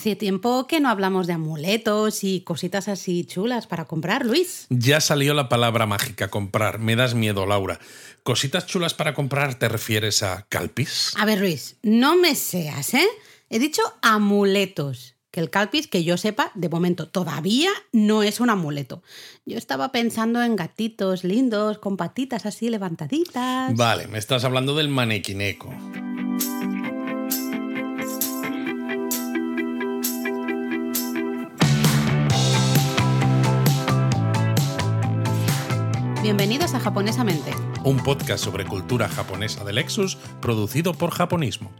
Hace tiempo que no hablamos de amuletos y cositas así chulas para comprar, Luis. Ya salió la palabra mágica, comprar. Me das miedo, Laura. ¿Cositas chulas para comprar te refieres a calpis? A ver, Luis, no me seas, ¿eh? He dicho amuletos. Que el calpis, que yo sepa, de momento todavía no es un amuleto. Yo estaba pensando en gatitos lindos, con patitas así levantaditas. Vale, me estás hablando del manequineco. Bienvenidos a Japonesamente. Un podcast sobre cultura japonesa de Lexus, producido por Japonismo.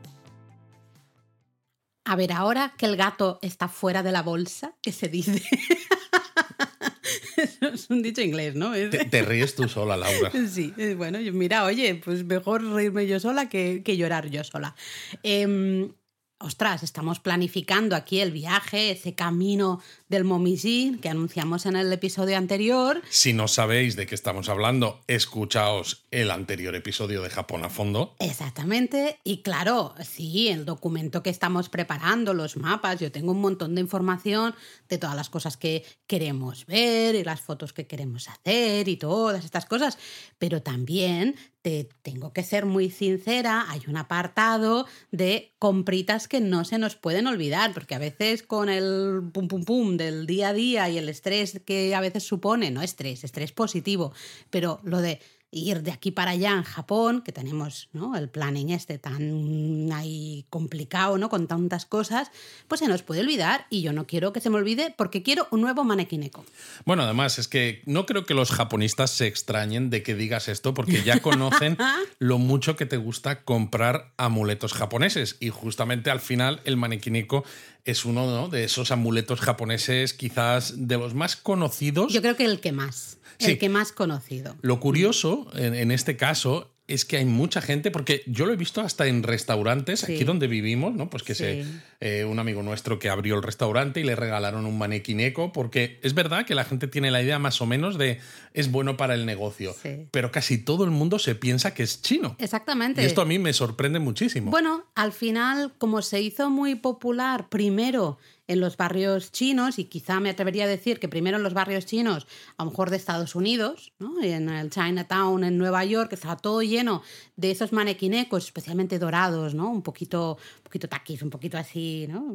A ver, ahora que el gato está fuera de la bolsa, ¿qué se dice? Eso es un dicho inglés, ¿no? Te, te ríes tú sola, Laura. Sí, eh, bueno, mira, oye, pues mejor reírme yo sola que, que llorar yo sola. Em, ostras, estamos planificando aquí el viaje, ese camino del Momiji que anunciamos en el episodio anterior. Si no sabéis de qué estamos hablando, escuchaos el anterior episodio de Japón a fondo. Exactamente, y claro, sí, el documento que estamos preparando, los mapas, yo tengo un montón de información de todas las cosas que queremos ver y las fotos que queremos hacer y todas estas cosas, pero también te tengo que ser muy sincera, hay un apartado de compritas que no se nos pueden olvidar, porque a veces con el pum pum pum del día a día y el estrés que a veces supone, no estrés, estrés positivo, pero lo de ir de aquí para allá en Japón, que tenemos ¿no? el planning este tan ahí complicado, ¿no? Con tantas cosas, pues se nos puede olvidar y yo no quiero que se me olvide porque quiero un nuevo manequineco. Bueno, además es que no creo que los japonistas se extrañen de que digas esto porque ya conocen lo mucho que te gusta comprar amuletos japoneses y justamente al final el manequineco es uno ¿no? de esos amuletos japoneses quizás de los más conocidos. Yo creo que el que más, Sí. el que más conocido. Lo curioso en, en este caso es que hay mucha gente, porque yo lo he visto hasta en restaurantes, Sí. aquí donde vivimos, ¿no? Pues que se, Sí. eh, un amigo nuestro que abrió el restaurante y le regalaron un manequineco, porque es verdad que la gente tiene la idea más o menos de es bueno para el negocio, pero casi todo el mundo se piensa que es chino. Exactamente. Y esto a mí me sorprende muchísimo. Bueno, al final, como se hizo muy popular primero en los barrios chinos, y quizá me atrevería a decir que primero en los barrios chinos, a lo mejor de Estados Unidos, ¿no? en el Chinatown en Nueva York, estaba todo lleno de esos manequinecos, especialmente dorados, ¿no? un poquito, un poquito taquis, un poquito así. ¿no?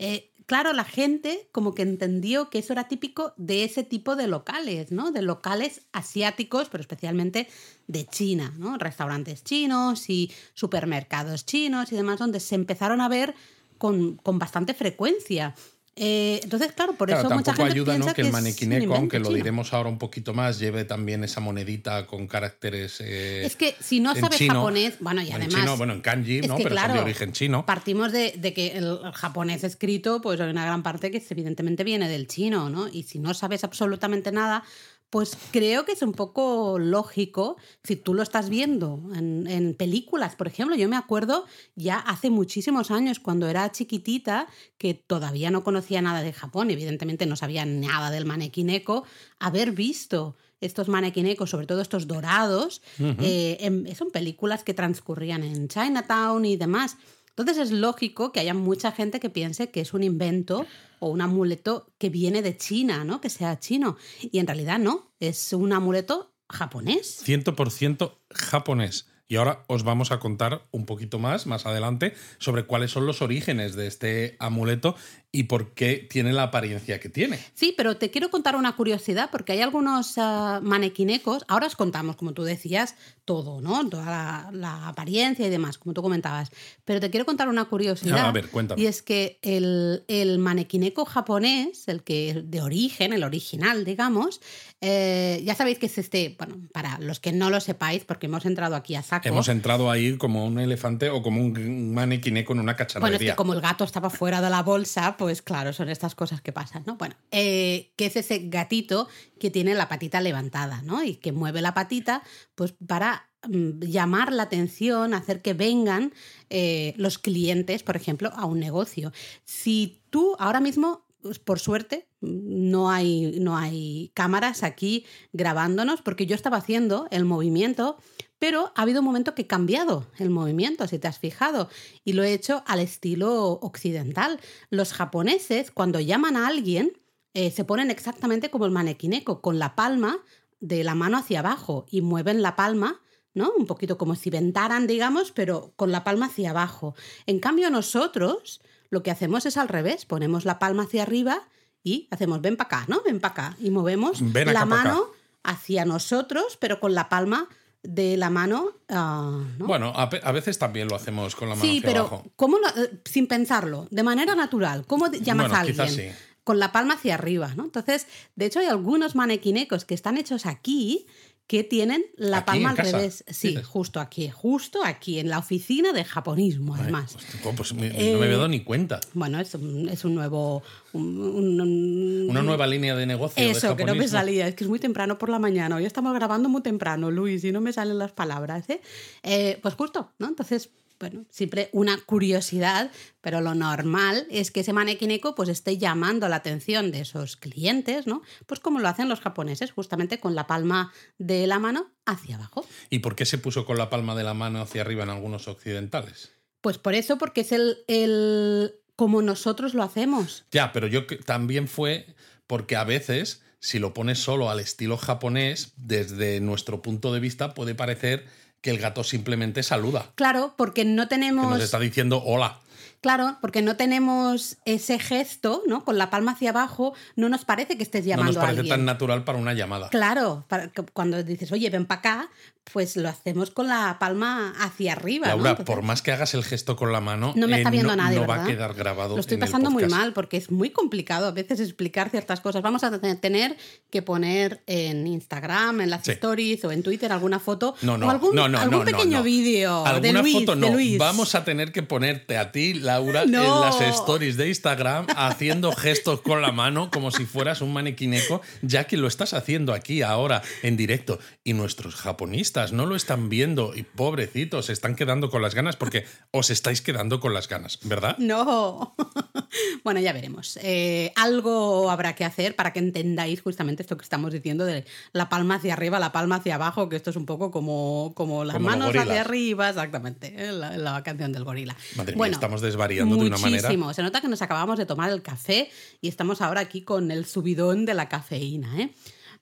Eh, claro, la gente como que entendió que eso era típico de ese tipo de locales, ¿no? De locales asiáticos, pero especialmente de China, ¿no? Restaurantes chinos y supermercados chinos y demás, donde se empezaron a ver con, con bastante frecuencia. Eh, entonces, claro, por Claro, eso mucha gente ayuda piensa ¿no? que el un manequineco, invento aunque lo diremos ahora un poquito más, lleve también esa monedita con caracteres. eh, Es que si no en sabes chino, japonés, bueno, y en además. chino, bueno, en kanji, ¿no? que, Pero son de claro, origen chino. Partimos de, de que el japonés escrito, pues hay una gran parte que evidentemente viene del chino, ¿no? Y si no sabes absolutamente nada, pues creo que es un poco lógico si tú lo estás viendo en, en películas, por ejemplo. Yo me acuerdo ya hace muchísimos años, cuando era chiquitita, que todavía no conocía nada de Japón, evidentemente no sabía nada del manequineco, haber visto estos manequinecos, sobre todo estos dorados, eh, en- son películas que transcurrían en Chinatown y demás. Entonces es lógico que haya mucha gente que piense que es un invento o un amuleto que viene de China, ¿no? Que sea chino. Y en realidad no, es un amuleto japonés. 100% japonés. Y ahora os vamos a contar un poquito más, más adelante, sobre cuáles son los orígenes de este amuleto y por qué tiene la apariencia que tiene. Sí, pero te quiero contar una curiosidad porque hay algunos ah, manequinecos, ahora os contamos, como tú decías, todo, ¿no? Toda la, la apariencia y demás, como tú comentabas. Pero te quiero contar una curiosidad. Ah, a ver, cuéntame. Y es que el, el manequineco japonés, el que de origen, el original, digamos, eh, ya sabéis que es este, bueno, para los que no lo sepáis, porque hemos entrado aquí a saco. Hemos entrado ahí como un elefante o como un manequineco en una Bueno, es cacharrería. que como el gato estaba fuera de la bolsa, pues claro, son estas cosas que pasan, ¿no? Bueno, eh, que es ese gatito que tiene la patita levantada, ¿no? Y que mueve la patita, pues para mm, llamar la atención, hacer que vengan eh, los clientes, por ejemplo, a un negocio. Si tú ahora mismo, pues, por suerte, no hay, no hay cámaras aquí grabándonos, porque yo estaba haciendo el movimiento pero ha habido un momento que he cambiado el movimiento, si te has fijado, y lo he hecho al estilo occidental. Los japoneses, cuando llaman a alguien, eh, se ponen exactamente como el manequineco, con la palma de la mano hacia abajo y mueven la palma ¿no? Un poquito como si ventaran, digamos, pero con la palma hacia abajo. En cambio, nosotros lo que hacemos es al revés, ponemos la palma hacia arriba y hacemos ven para acá, ¿no? Ven para acá y movemos la mano hacia nosotros, pero con la palma de la mano. Ah, bueno, a, veces también lo hacemos con la mano sí, pero ¿cómo eh, sin pensarlo, de manera natural, ¿cómo llamas a alguien? Con la palma hacia arriba, ¿no? Entonces, de hecho, hay algunos manequinecos que están hechos aquí que tienen la palma al revés. Sí, justo aquí, justo aquí, en la oficina de japonismo, además. Pues, pues no me he dado ni cuenta. Bueno, es un, es un nuevo. Una nueva línea de negocio. Eso, que no me salía, es que es muy temprano por la mañana. Hoy estamos grabando muy temprano, Luis, y no me salen las palabras. ¿eh? eh pues justo, ¿no? Entonces, bueno, siempre una curiosidad, pero lo normal es que ese manequineco pues esté llamando la atención de esos clientes, ¿no? Pues como lo hacen los japoneses, justamente con la palma de la mano hacia abajo. ¿Y por qué se puso con la palma de la mano hacia arriba en algunos occidentales? Pues por eso, porque es el, el como nosotros lo hacemos. Ya, pero yo también fue porque a veces, si lo pones solo al estilo japonés, desde nuestro punto de vista puede parecer que el gato simplemente saluda. Claro, porque no tenemos. Que nos está diciendo hola. Claro, porque no tenemos ese gesto, ¿no? Con la palma hacia abajo, no nos parece que estés llamando no nos parece tan natural para una llamada. Claro, cuando dices, oye, ven para acá, pues lo hacemos con la palma hacia arriba. Laura, por más que hagas el gesto con la mano, no me está eh, viendo nadie, no va a quedar grabado. Lo estoy pasando muy mal porque es muy complicado a veces explicar ciertas cosas. Vamos a tener que poner en Instagram, en las stories o en Twitter alguna foto no, no, o algún, no, algún pequeño vídeo de Luis, foto no. De Luis. Vamos a tener que ponerte a ti, Laura, en las stories de Instagram haciendo gestos con la mano como si fueras un manequineco, ya que lo estás haciendo aquí ahora en directo. Y nuestros japonistas no lo están viendo y pobrecitos, se están quedando con las ganas porque os estáis quedando con las ganas, ¿verdad? No. bueno, ya veremos. Eh, algo habrá que hacer para que entendáis justamente esto que estamos diciendo de la palma hacia arriba, la palma hacia abajo, que esto es un poco como, como las manos hacia arriba, exactamente, ¿eh? la, canción del gorila. bueno, estamos desvariando de una manera. Muchísimo. Se nota que nos acabamos de tomar el café y estamos ahora aquí con el subidón de la cafeína, ¿eh?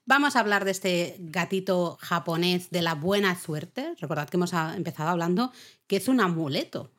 Vamos a hablar de este gatito japonés de la buena suerte. Recordad que hemos empezado hablando que es un amuleto.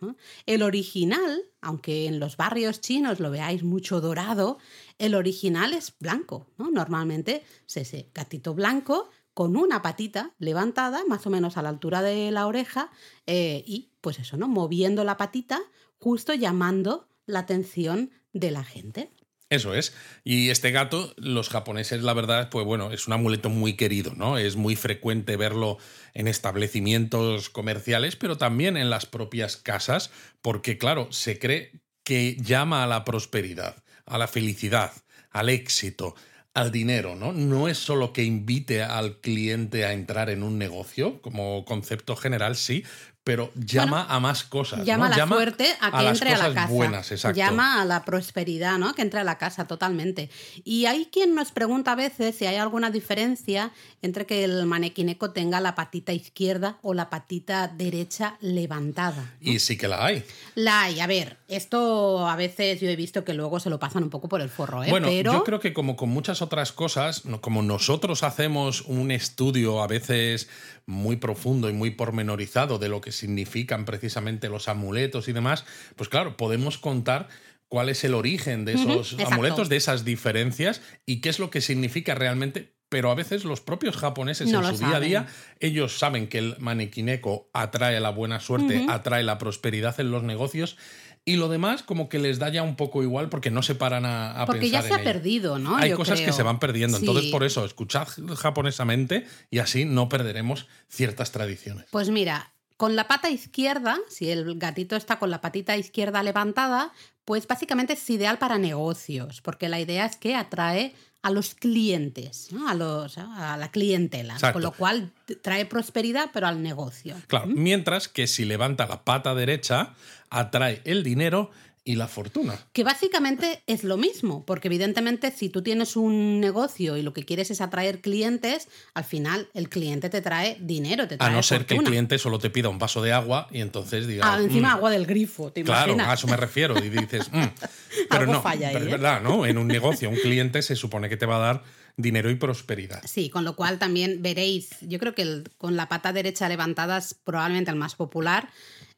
El original, aunque en los barrios chinos lo veáis mucho dorado, el original es blanco. Normalmente es ese gatito blanco con una patita levantada, más o menos a la altura de la oreja, eh, y pues eso, ¿no? Moviendo la patita, justo llamando la atención de la gente. Eso es. Y este gato, los japoneses, la verdad, pues bueno, es un amuleto muy querido, ¿no? Es muy frecuente verlo en establecimientos comerciales, pero también en las propias casas, porque claro, se cree que llama a la prosperidad, a la felicidad, al éxito, al dinero, ¿no? No es solo que invite al cliente a entrar en un negocio, como concepto general, sí, pero llama a más cosas. Llama a la suerte a que entre a la casa. Buenas, llama a la prosperidad, ¿no? Que entre a la casa totalmente. Y hay quien nos pregunta a veces si hay alguna diferencia entre que el manequineco tenga la patita izquierda o la patita derecha levantada. Y sí que la hay. La hay. A ver, esto a veces yo he visto que luego se lo pasan un poco por el forro, ¿eh? Bueno, pero... yo creo que como con muchas otras cosas, como nosotros hacemos un estudio a veces muy profundo y muy pormenorizado de lo que significan precisamente los amuletos y demás, pues claro, podemos contar cuál es el origen de esos amuletos, de esas diferencias y qué es lo que significa realmente. Pero a veces los propios japoneses en su día a día, ellos saben que el manequineco atrae la buena suerte, atrae la prosperidad en los negocios y lo demás como que les da ya un poco igual porque no se paran a, porque ya se ha perdido, ¿no? Hay cosas que se van perdiendo. Entonces, por eso, escuchad japonesamente y así no perderemos ciertas tradiciones. Pues mira, con la pata izquierda, si el gatito está con la patita izquierda levantada, pues básicamente es ideal para negocios, porque la idea es que atrae a los clientes, a, los, a la clientela, con lo cual trae prosperidad, pero al negocio. Claro, mientras que si levanta la pata derecha, atrae el dinero y la fortuna. Que básicamente es lo mismo, porque evidentemente si tú tienes un negocio y lo que quieres es atraer clientes, al final el cliente te trae dinero, te trae A no ser que el cliente solo te pida un vaso de agua y entonces digas. Ah, encima "Mm, agua del grifo, ¿te Claro, a eso me refiero. Y dices, "Mm". pero Algo no, falla ahí, pero es ¿eh? verdad, ¿no? En un negocio, un cliente se supone que te va a dar dinero y prosperidad. Sí, con lo cual también veréis, yo creo que el- con la pata derecha levantada es probablemente el más popular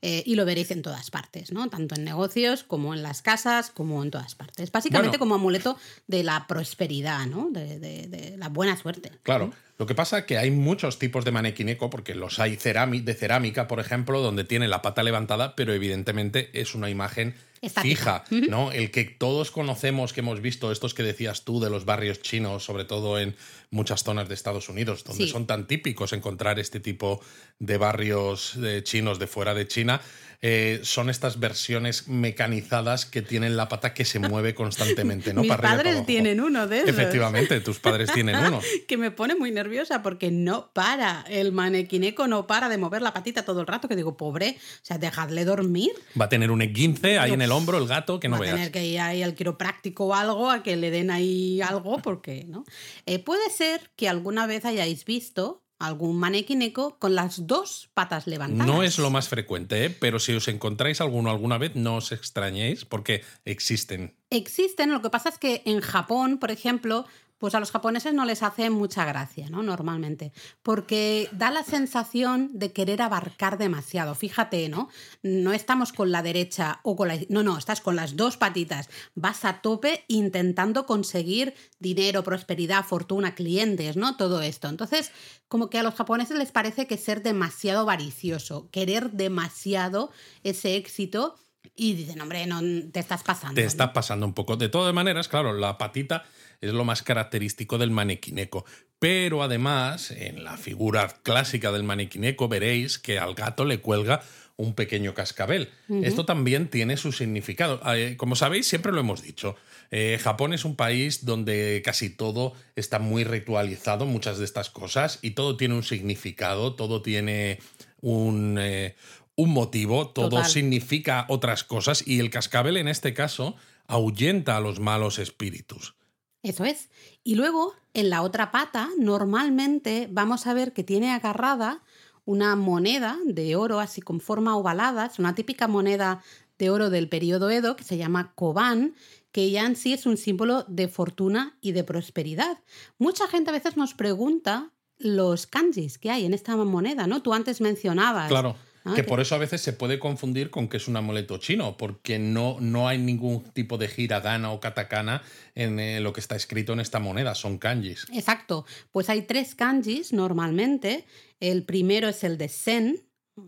eh, y lo veréis en todas partes, ¿no? Tanto en negocios como en las casas, como en todas partes. Básicamente Bueno. como amuleto de la prosperidad, ¿no? De, de- de la buena suerte. Claro. Lo que pasa es que hay muchos tipos de manequineco, porque los hay de cerámica, por ejemplo, donde tiene la pata levantada, pero evidentemente es una imagen Estática. fija, ¿no? El que todos conocemos, que hemos visto, estos que decías tú de los barrios chinos, sobre todo en muchas zonas de Estados Unidos, donde Sí. son tan típicos encontrar este tipo de barrios eh, chinos de fuera de China, eh, son estas versiones mecanizadas que tienen la pata que se mueve constantemente, ¿no? Mis Para para padres tienen uno de esos. Efectivamente, tus padres tienen uno. que me pone muy nerviosa porque no para. El manequineco no para de mover la patita todo el rato. Que digo, pobre, o sea, dejadle dormir. Va a tener un E15 ahí en el hombro, el gato, que no Va a veas. tener que ir ahí al quiropráctico o algo a que le den ahí algo, porque, ¿no? Eh, puede ser que alguna vez hayáis visto algún manequineco con las dos patas levantadas. No es lo más frecuente, ¿eh? pero si os encontráis alguno alguna vez, no os extrañéis porque existen. Existen, lo que pasa es que en Japón, por ejemplo, pues a los japoneses no les hace mucha gracia, ¿no? Normalmente. Porque da la sensación de querer abarcar demasiado. Fíjate, ¿no? No estamos con la derecha o con la. No, no, estás con las dos patitas. Vas a tope intentando conseguir dinero, prosperidad, fortuna, clientes, ¿no? Todo esto. Entonces, como que a los japoneses les parece que ser demasiado avaricioso, querer demasiado ese éxito. Y dicen, hombre, no te estás pasando. Te ¿no? está pasando un poco. De todas maneras, claro, la patita es lo más característico del manequineco. Pero además, en la figura clásica del manequineco veréis que al gato le cuelga un pequeño cascabel. Esto también tiene su significado. Eh, como sabéis, siempre lo hemos dicho. eh, Japón es un país donde casi todo está muy ritualizado, muchas de estas cosas, y todo tiene un significado, todo tiene un, eh, un motivo, todo Total. significa otras cosas, y el cascabel en este caso ahuyenta a los malos espíritus. Eso es. Y luego, en la otra pata, normalmente vamos a ver que tiene agarrada una moneda de oro así con forma ovalada, es una típica moneda de oro del periodo Edo que se llama koban, que ya en sí es un símbolo de fortuna y de prosperidad. Mucha gente a veces nos pregunta los kanjis que hay en esta moneda, ¿no? Tú antes mencionabas. Claro. Ah, que por eso a veces se puede confundir con que es un amuleto chino, porque no, no hay ningún tipo de hiragana o katakana en eh, lo que está escrito en esta moneda, son kanjis. Exacto. Pues hay tres kanjis normalmente. El primero es el de Sen,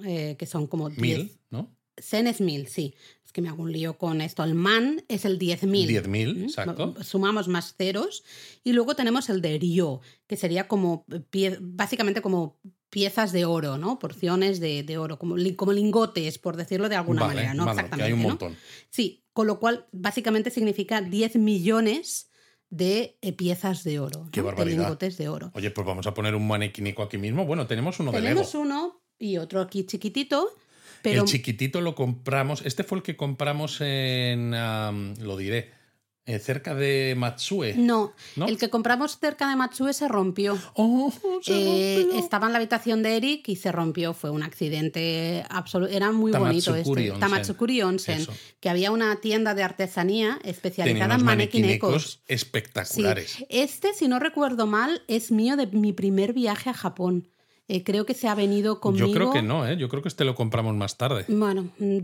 eh, que son como 10. Mil, ¿no? Sen es mil, sí. Es que me hago un lío con esto. El man es el 10.000. 10.000, ¿Mm? exacto. Sumamos más ceros. Y luego tenemos el de Ryo, que sería como pie- básicamente como piezas de oro, ¿no? Porciones de, de oro, como, como lingotes, por decirlo de alguna Vale, manera, ¿no? que Exactamente. hay un ¿no? montón. Sí, con lo cual básicamente significa 10 millones de eh, piezas de oro, Qué ¿no? de barbaridad. lingotes de oro. Oye, pues vamos a poner un manequinico aquí mismo. Bueno, tenemos uno de Lego. Tenemos uno y otro aquí chiquitito, pero El chiquitito lo compramos. Este fue el que compramos en. lo diré. Eh, cerca de Matsue. no, ¿No? el que compramos cerca de Matsue se rompió. Oh, se Eh, rompió. estaba en la habitación de Eric y se rompió. Fue un accidente absoluto. Era muy bonito este. Onsen. Tamatsukuri Onsen. Eso. Que había una tienda de artesanía Tenía especializada unos en manequinecos. Sí. espectaculares. Este, si no recuerdo mal, es mío de mi primer viaje a Japón. Eh, creo que se ha venido conmigo. Yo creo que no, ¿eh? Yo creo que este lo compramos más tarde. Bueno, mm,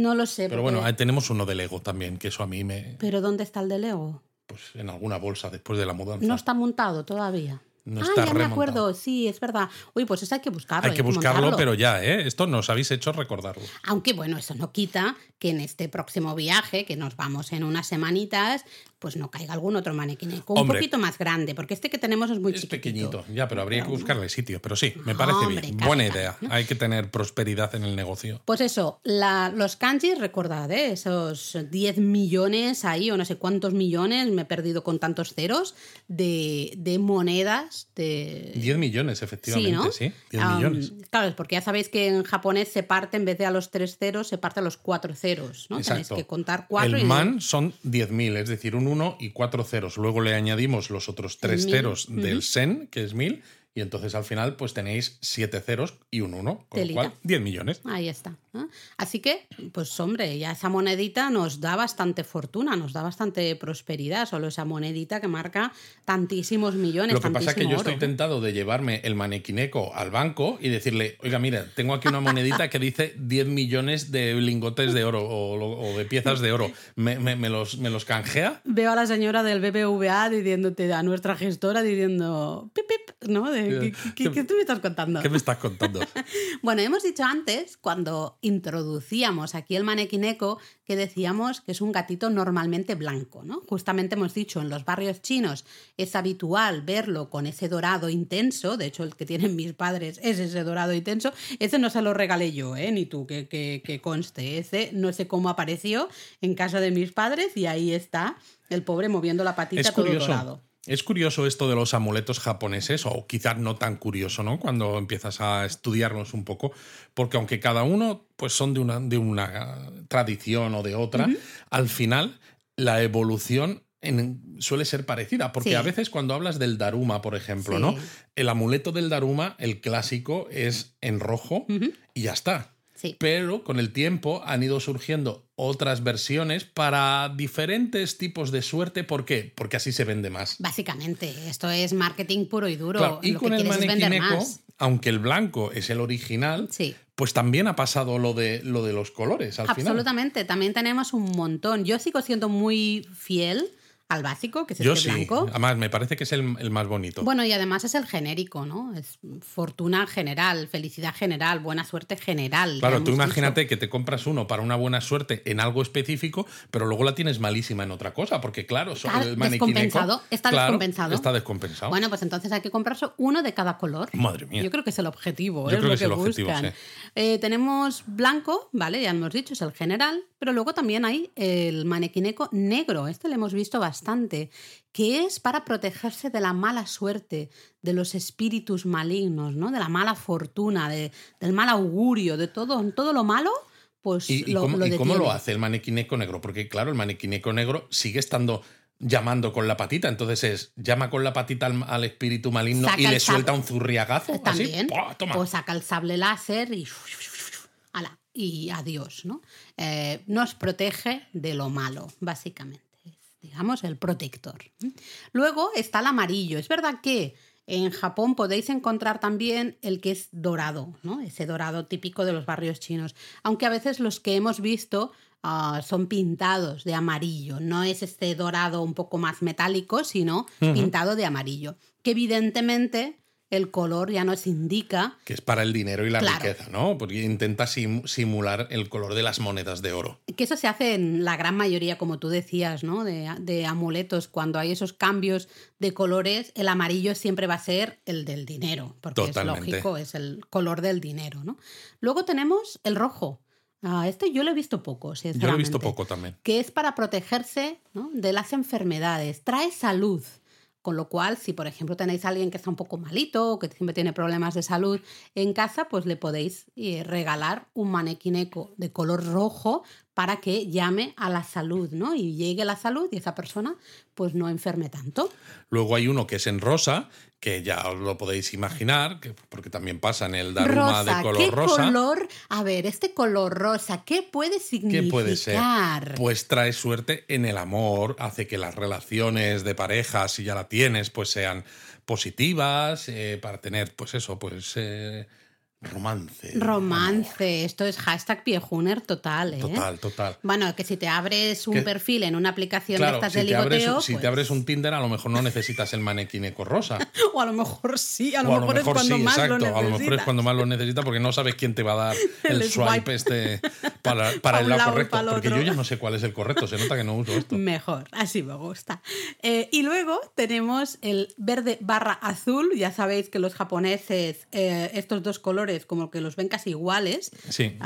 no lo sé. Pero porque- bueno, tenemos uno de Lego también, que eso a mí me. ¿Pero dónde está el de Lego? Pues en alguna bolsa después de la mudanza. No está montado todavía. No ah, ya me acuerdo, sí, es verdad. Uy, pues eso hay que buscarlo. Hay que buscarlo, montarlo. pero ya, ¿eh? Esto nos habéis hecho recordarlo. Aunque bueno, eso no quita que en este próximo viaje, que nos vamos en unas semanitas, pues no caiga algún otro manequineco un poquito más grande, porque este que tenemos es muy es chiquitito. pequeñito, ya, pero habría que buscarle sitio. Pero sí, me parece bien. Buena idea. Hay que tener prosperidad en el negocio. Pues eso, los kanjis, recordad, ¿eh? esos 10 millones ahí, o no sé cuántos millones, me he perdido con tantos ceros, de, de monedas. De... 10 millones, efectivamente, sí, 10 millones. Claro, es porque ya sabéis que en japonés se parte, en vez de a los tres ceros, se parte a los cuatro ceros, ¿no? Tenéis que contar cuatro. El man son 10.000, es decir, un 1 y cuatro ceros. Luego le añadimos los otros tres ceros del sen, que es 1000, y entonces al final pues tenéis siete ceros y un 1, con lo cual 10 millones. Ahí está. Así que, pues hombre, ya esa monedita nos da bastante fortuna, nos da bastante prosperidad, solo esa monedita que marca tantísimos millones. Lo que pasa es que yo estoy tentado de llevarme el manequineco al banco y decirle, oiga, mira, tengo aquí una monedita que dice 10 millones de lingotes de oro o, de piezas de oro. ¿Me, los, ¿Me los canjea? Veo a la señora del BBVA diciéndote, a nuestra gestora diciendo, pip, pip, ¿no? ¿qué, ¿qué, tú me estás contando? ¿Qué me estás contando? bueno, hemos dicho antes, cuando introducíamos aquí el manequineco que decíamos que es un gatito normalmente blanco, ¿no? Justamente hemos dicho, en los barrios chinos es habitual verlo con ese dorado intenso, de hecho el que tienen mis padres es ese dorado intenso, ese no se lo regalé yo, ¿eh? Ni tú, que, que, conste, ese no sé cómo apareció en casa de mis padres y ahí está el pobre moviendo la patita todo dorado. Es curioso esto de los amuletos japoneses, o quizás no tan curioso, ¿no? Cuando empiezas a estudiarlos un poco, porque aunque cada uno pues son de una, de una tradición o de otra, al final la evolución suele ser parecida, porque a veces cuando hablas del Daruma, por ejemplo, ¿no? El amuleto del Daruma, el clásico, es en rojo y ya está. Pero con el tiempo han ido surgiendo otras versiones para diferentes tipos de suerte. ¿Por qué? Porque así se vende más. Básicamente, esto es marketing puro y duro. y con el manequineco, aunque el blanco es el original, pues también ha pasado lo de, lo de los colores al Absolutamente, también tenemos un montón. Yo sigo siendo muy fiel al básico, que es Yo este sí. Además, me parece que es el, más bonito. Bueno, y además es el genérico, ¿no? Es fortuna general, felicidad general, buena suerte general. Claro, tú imagínate que te compras uno para una buena suerte en algo específico, pero luego la tienes malísima en otra cosa, porque claro, está el descompensado. Está descompensado. Está descompensado. Bueno, pues entonces hay que comprarse uno de cada color. Madre mía. Yo creo que es el objetivo, es lo que, buscan. Eh, tenemos blanco, ¿vale? Ya hemos dicho, es el general, pero luego también hay el manequineco negro. Este lo hemos visto bastante que es para protegerse de la mala suerte, de los espíritus malignos, ¿no? de la mala fortuna, de, del mal augurio, de todo, todo lo malo. Pues ¿Y, lo, cómo, lo, ¿y cómo lo hace el manequineco negro? Porque claro, el manequineco negro sigue estando llamando con la patita. Entonces es, llama con la patita al, espíritu maligno y le suelta un zurriagazo. También. Pues saca el sable láser y. y adiós, ¿no? Eh, nos protege de lo malo, básicamente digamos, el protector. Luego está el amarillo. Es verdad que en Japón podéis encontrar también el que es dorado, ¿no? ese dorado típico de los barrios chinos, aunque a veces los que hemos visto ah, son pintados de amarillo, no es este dorado un poco más metálico, sino pintado de amarillo, que evidentemente el color ya nos indica. Que es para el dinero y la riqueza, ¿no? Porque intenta simular el color de las monedas de oro. Que eso se hace en la gran mayoría, como tú decías, ¿no? De, amuletos. Cuando hay esos cambios de colores, el amarillo siempre va a ser el del dinero. Porque es lógico, es el color del dinero, ¿no? Luego tenemos el rojo. Ah, este yo lo he visto poco, sinceramente. Yo lo he visto poco también. Que es para protegerse de las enfermedades. Trae salud. Con lo cual, si por ejemplo tenéis a alguien que está un poco malito o que siempre tiene problemas de salud en casa, pues le podéis eh, regalar un manequineco de color rojo para que llame a la salud, ¿no? Y llegue la salud y esa persona pues no enferme tanto. Luego hay uno que es en rosa, que ya os lo podéis imaginar, porque también pasa en el Daruma de color ¿qué rosa. color? A ver, este color rosa, ¿qué puede significar? ¿Qué puede ser? Pues trae suerte en el amor, hace que las relaciones de pareja, si ya la tienes, pues sean positivas, eh, para tener, pues eso, pues... Eh, romance. Romance, esto es hashtag piejuner total, ¿eh? Total, total. Bueno, que si te abres un Que- perfil en una aplicación Claro, de estas si, de te abres, si pues- te abres un Tinder, a lo mejor no necesitas el manequineco rosa. o a lo mejor sí, a lo, mejor, es cuando sí, más exacto. lo a lo mejor es necesitas. cuando más lo necesitas porque no sabes quién te va a dar el, El swipe, este para, para Pa' el lado correcto. Porque yo ya no sé cuál es el correcto. Se nota que no uso esto. Mejor, así me gusta. Eh, y luego tenemos el verde barra azul. Ya sabéis que los japoneses, eh, estos dos colores, como que los ven casi iguales, Sí.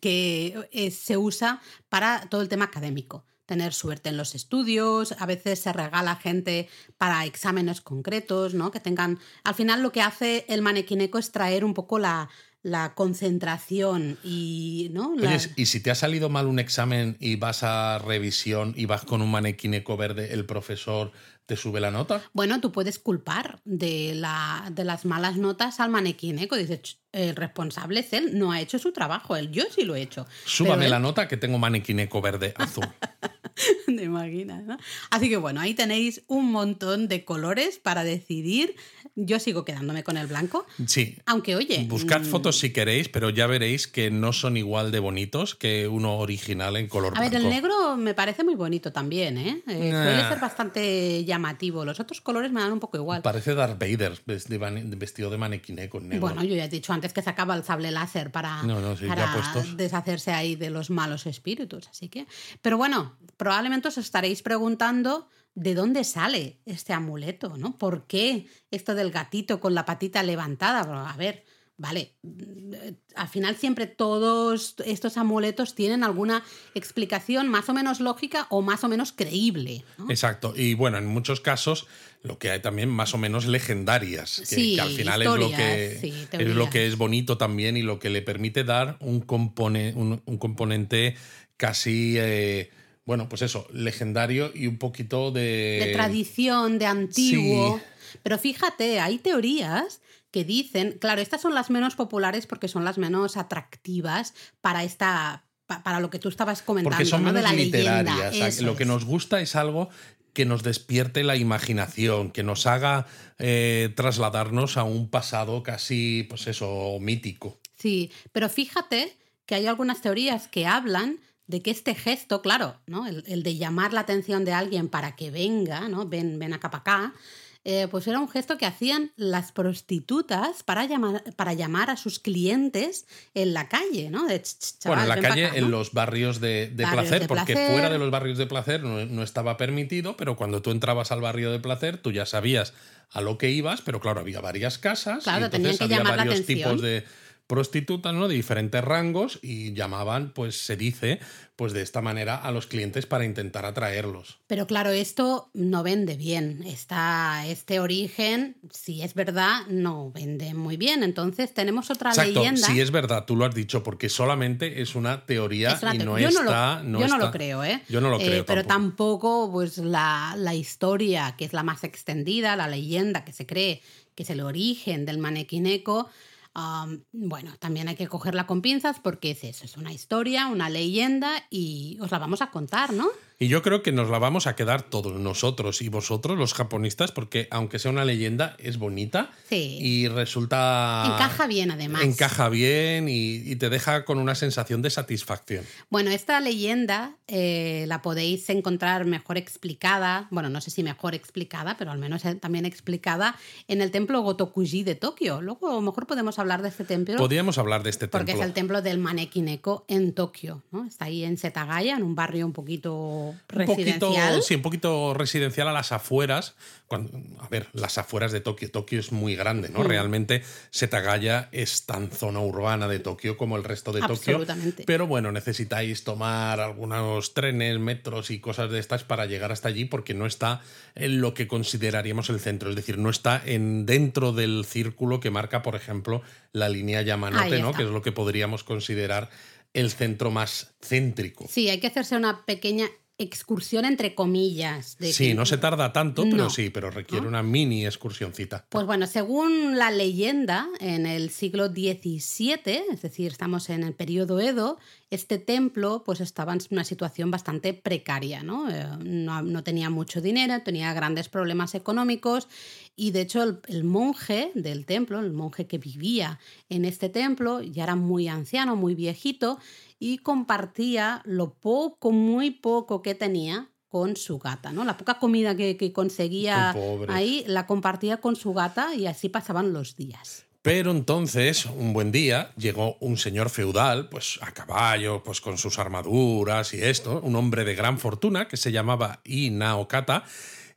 que eh, se usa para todo el tema académico. Tener suerte en los estudios, a veces se regala gente para exámenes concretos, ¿no? Que tengan. Al final, lo que hace el manequineco es traer un poco la, la concentración y. ¿no? La- Oye, y si te ha salido mal un examen y vas a revisión y vas con un manequineco verde, el profesor te sube la nota. Bueno, tú puedes culpar de, la, de las malas notas al manequineco. Dices, "Ch, el responsable es él, no ha hecho su trabajo, él, yo sí lo he hecho. Súbame la nota que tengo manequineco verde azul. ¿Te imaginas? no? Así que bueno, ahí tenéis un montón de colores para decidir. Yo sigo quedándome con el blanco. Sí. Aunque, oye. Buscad mm, fotos si queréis, pero ya veréis que no son igual de bonitos que uno original en color A ver, el negro me parece muy bonito también, ¿eh? Eh, Nah. Suele ser bastante llamativo. Los otros colores me dan un poco igual. Parece Darth Vader vestido de manequineco en negro. Bueno, yo ya he dicho antes que sacaba el sable láser para, No, no, sí, ya para deshacerse ahí de los malos espíritus. Así que. Pero bueno, probablemente os estaréis preguntando de dónde sale este amuleto, ¿no? ¿Por qué esto del gatito con la patita levantada? A ver. Vale, mm, al final siempre todos estos amuletos tienen alguna explicación más o menos lógica o más o menos creíble. ¿no? Exacto. Y bueno, en muchos casos lo que hay también más o menos legendarias, que, Sí, que al final es lo que sí, es lo que es bonito también y lo que le permite dar un, compone- un, un componente casi eh, bueno, pues eso, legendario y un poquito de, de tradición, de antiguo. sí. Pero fíjate, hay teorías que dicen, claro, estas son las menos populares porque son las menos atractivas para esta pa- para lo que tú estabas comentando, porque son ¿no? de la leyenda. literarias. O sea, lo que nos gusta es algo que nos despierte la imaginación, que nos haga eh, trasladarnos a un pasado casi, pues eso, mítico. Sí, pero fíjate que hay algunas teorías que hablan de que este gesto, claro, ¿no? el, el de llamar la atención de alguien para que venga, ¿no? ven, ven acá para acá, eh, pues era un gesto que hacían las prostitutas para llamar, para llamar a sus clientes en la calle, ¿no? De, "Ch, ch, bueno, en la calle, acá", en los barrios de, de Barrios placer, de porque placer. fuera de los barrios de placer no, no estaba permitido, pero cuando tú entrabas al barrio de placer, tú ya sabías a lo que ibas, pero claro, había varias casas Claro, y tenían entonces que había llamar la varios atención. tipos de prostitutas, ¿no? De diferentes rangos y llamaban, pues se dice, pues de esta manera a los clientes para intentar atraerlos. Pero claro, esto no vende bien. Está este origen, si es verdad, no vende muy bien. Entonces tenemos otra Exacto, leyenda. sí es verdad, tú lo has dicho, porque solamente es una teoría Es una y no yo no está. lo, yo no lo creo, ¿eh? Yo no lo Eh, creo. Pero tampoco. tampoco, pues, la, la historia, que es la más extendida, la leyenda que se cree que es el origen del manequineco. Am, bueno, también hay que cogerla con pinzas porque es eso, es una historia, una leyenda y os la vamos a contar, ¿no? Y yo creo que nos la vamos a quedar todos nosotros y vosotros, los japonistas, porque aunque sea una leyenda, es bonita Sí. y resulta. Encaja bien, además. Encaja bien y, y te deja con una sensación de satisfacción. Bueno, esta leyenda eh, la podéis encontrar mejor explicada, bueno, no sé si mejor explicada, pero al menos eh, también explicada en el templo Gotokuji de Tokio. Luego a lo mejor podemos hablar de este templo Podríamos hablar de este porque templo. es el templo del Manekineko en Tokio. ¿no? Está ahí en Setagaya, en un barrio un poquito un residencial. poquito, sí, un poquito residencial a las afueras. Cuando, a ver, las afueras de Tokio. Tokio es muy grande, ¿no? Mm. Realmente Setagaya es tan zona urbana de Tokio como el resto de Tokio. Absolutamente. Pero bueno, necesitáis tomar algunos trenes, metros y cosas de estas para llegar hasta allí porque no está en lo que consideraríamos el centro. Es decir, no está en, dentro del círculo que marca, por ejemplo, la línea Yamanote, ¿no? Que es lo que podríamos considerar el centro más céntrico. Sí, hay que hacerse una pequeña excursión entre comillas. de Sí, que- no se tarda tanto, pero No. sí, pero requiere ¿No? una mini excursioncita. Pues bueno, según la leyenda, en el siglo XVII, es decir, estamos en el periodo Edo, este templo pues estaba en una situación bastante precaria, ¿no? Eh, no, tenía mucho dinero, tenía grandes problemas económicos y de hecho el, el, monje del templo, el monje que vivía en este templo, ya era muy anciano, muy viejito y compartía lo poco, muy poco que tenía con su gata, ¿no? La poca comida que, conseguía ahí la compartía con su gata y así pasaban los días. Pero entonces, un buen día, llegó un señor feudal, pues a caballo, pues con sus armaduras y esto, un hombre de gran fortuna que se llamaba Inaokata,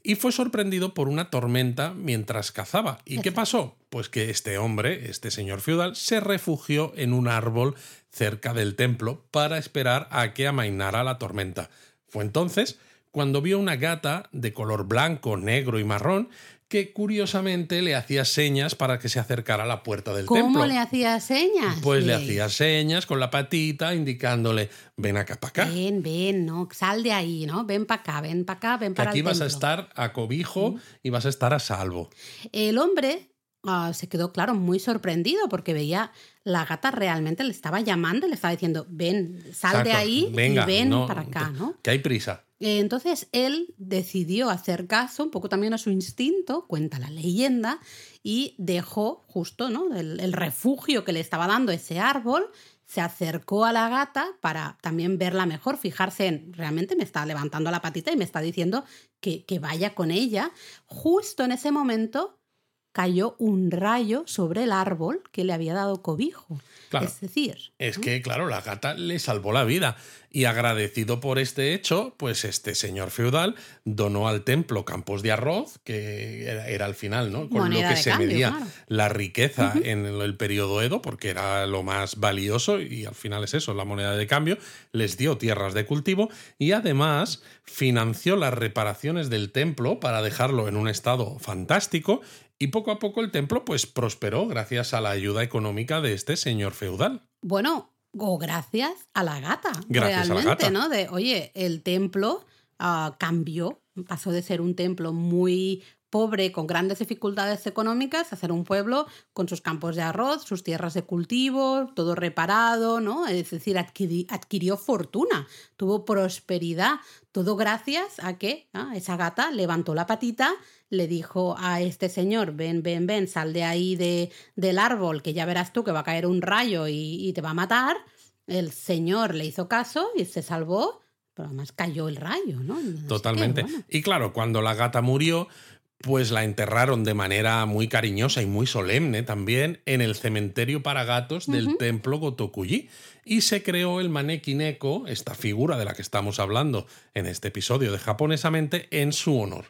y fue sorprendido por una tormenta mientras cazaba. ¿Y qué pasó? Pues que este hombre, este señor feudal, se refugió en un árbol cerca del templo para esperar a que amainara la tormenta. Fue entonces cuando vio una gata de color blanco, negro y marrón que curiosamente le hacía señas para que se acercara a la puerta del templo. ¿Cómo le hacía señas? Pues le hacía señas con la patita indicándole, ven acá para acá. Ven, ven, no, sal de ahí, ¿no? Ven para acá, ven para acá, ven para Aquí vas a estar a cobijo y vas a estar a salvo. El hombre Ah, se quedó, claro, muy sorprendido porque veía la gata realmente le estaba llamando, le estaba diciendo, ven, sal de ahí y ven para acá, ¿no? Que hay prisa. Entonces él decidió hacer caso un poco también a su instinto, cuenta la leyenda, y dejó justo ¿no? el, refugio que le estaba dando ese árbol, se acercó a la gata para también verla mejor, fijarse en, realmente me está levantando la patita y me está diciendo que, que vaya con ella. Justo en ese momento cayó un rayo sobre el árbol que le había dado cobijo. es decir. Es que, claro, la gata le salvó la vida. Y agradecido por este hecho, pues este señor feudal donó al templo campos de arroz, que era, al final, ¿no? Con lo que se medía la riqueza en el periodo Edo, porque era lo más valioso, y al final es eso, la moneda de cambio. Les dio tierras de cultivo y además financió las reparaciones del templo para dejarlo en un estado fantástico y poco a poco el templo pues prosperó gracias a la ayuda económica de este señor feudal. Bueno, o gracias a la gata. Gracias realmente, a la gata. ¿no? De, oye, el templo ah, cambió, pasó de ser un templo muy pobre, con grandes dificultades económicas, a ser un pueblo con sus campos de arroz, sus tierras de cultivo, todo reparado, ¿no? Es decir, adquirió fortuna, tuvo prosperidad, todo gracias a que ah, esa gata levantó la patita, le dijo a este señor, ven, ven, ven, sal de ahí de, del árbol, que ya verás tú que va a caer un rayo y, te va a matar. El señor le hizo caso y se salvó, pero además cayó el rayo, ¿no? Totalmente. Y claro, cuando la gata murió, pues la enterraron de manera muy cariñosa y muy solemne también en el cementerio para gatos del templo Gotokuji. Y se creó el Neko, esta figura de la que estamos hablando en este episodio de Japonesamente, en su honor.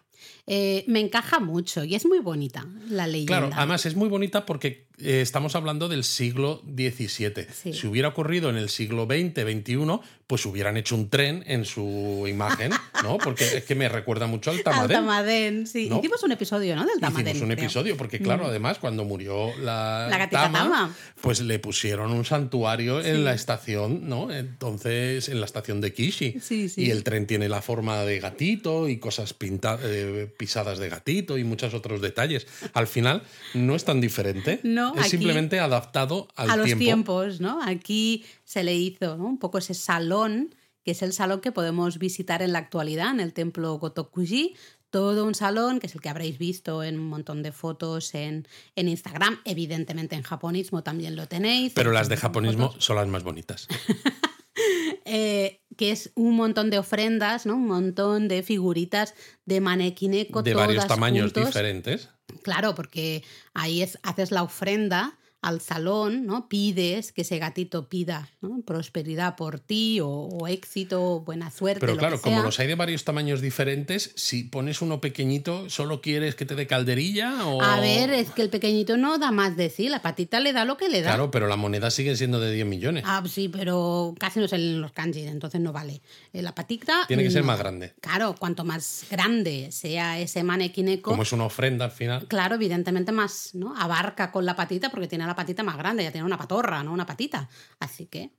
Eh, me encaja mucho y es muy bonita la leyenda. Claro, además es muy bonita porque eh, estamos hablando del siglo XVII. Si hubiera ocurrido en el siglo XX, XXI, pues hubieran hecho un tren en su imagen, ¿no? Porque es que me recuerda mucho al Tamadén. Al Tamadén, sí. Hicimos un episodio, ¿no? Del Tamadén. Hicimos un episodio, porque claro, mm. además, cuando murió la, la gatita tama, pues le pusieron un santuario en la estación, ¿no? Entonces, en la estación de Kishi. Sí, sí. Y el tren tiene la forma de gatito y cosas pintadas, eh, pisadas de gatito y muchos otros detalles. Al final, no es tan diferente. No es simplemente adaptado al a los tiempos, ¿no? Aquí se le hizo un poco ese salón, que es el salón que podemos visitar en la actualidad en el templo Gotokuji, todo un salón, que es el que habréis visto en un montón de fotos en, en Instagram. Evidentemente en japonismo también lo tenéis. Pero las de japonismo son las más bonitas. Eh, que es un montón de ofrendas, ¿no? Un montón de figuritas de manequineco. De varios tamaños diferentes. Claro, porque ahí es, haces la ofrenda al salón, ¿no? Pides que ese gatito pida prosperidad por ti o, éxito, buena suerte. Pero claro, como los hay de varios tamaños diferentes, si pones uno pequeñito, ¿solo quieres que te dé calderilla? O... A ver, es que el pequeñito no da más de sí, la patita le da lo que le da. Claro, pero la moneda sigue siendo de 10 millones. Ah, sí, pero casi no salen los kanji, entonces no vale. Eh, la patita. Tiene que ser más grande. Claro, cuanto más grande sea ese manequineco. Como es una ofrenda al final. Claro, evidentemente más, ¿no? Abarca con la patita porque tiene la patita más grande, ya tiene una patorra, ¿no? Una patita. Así que,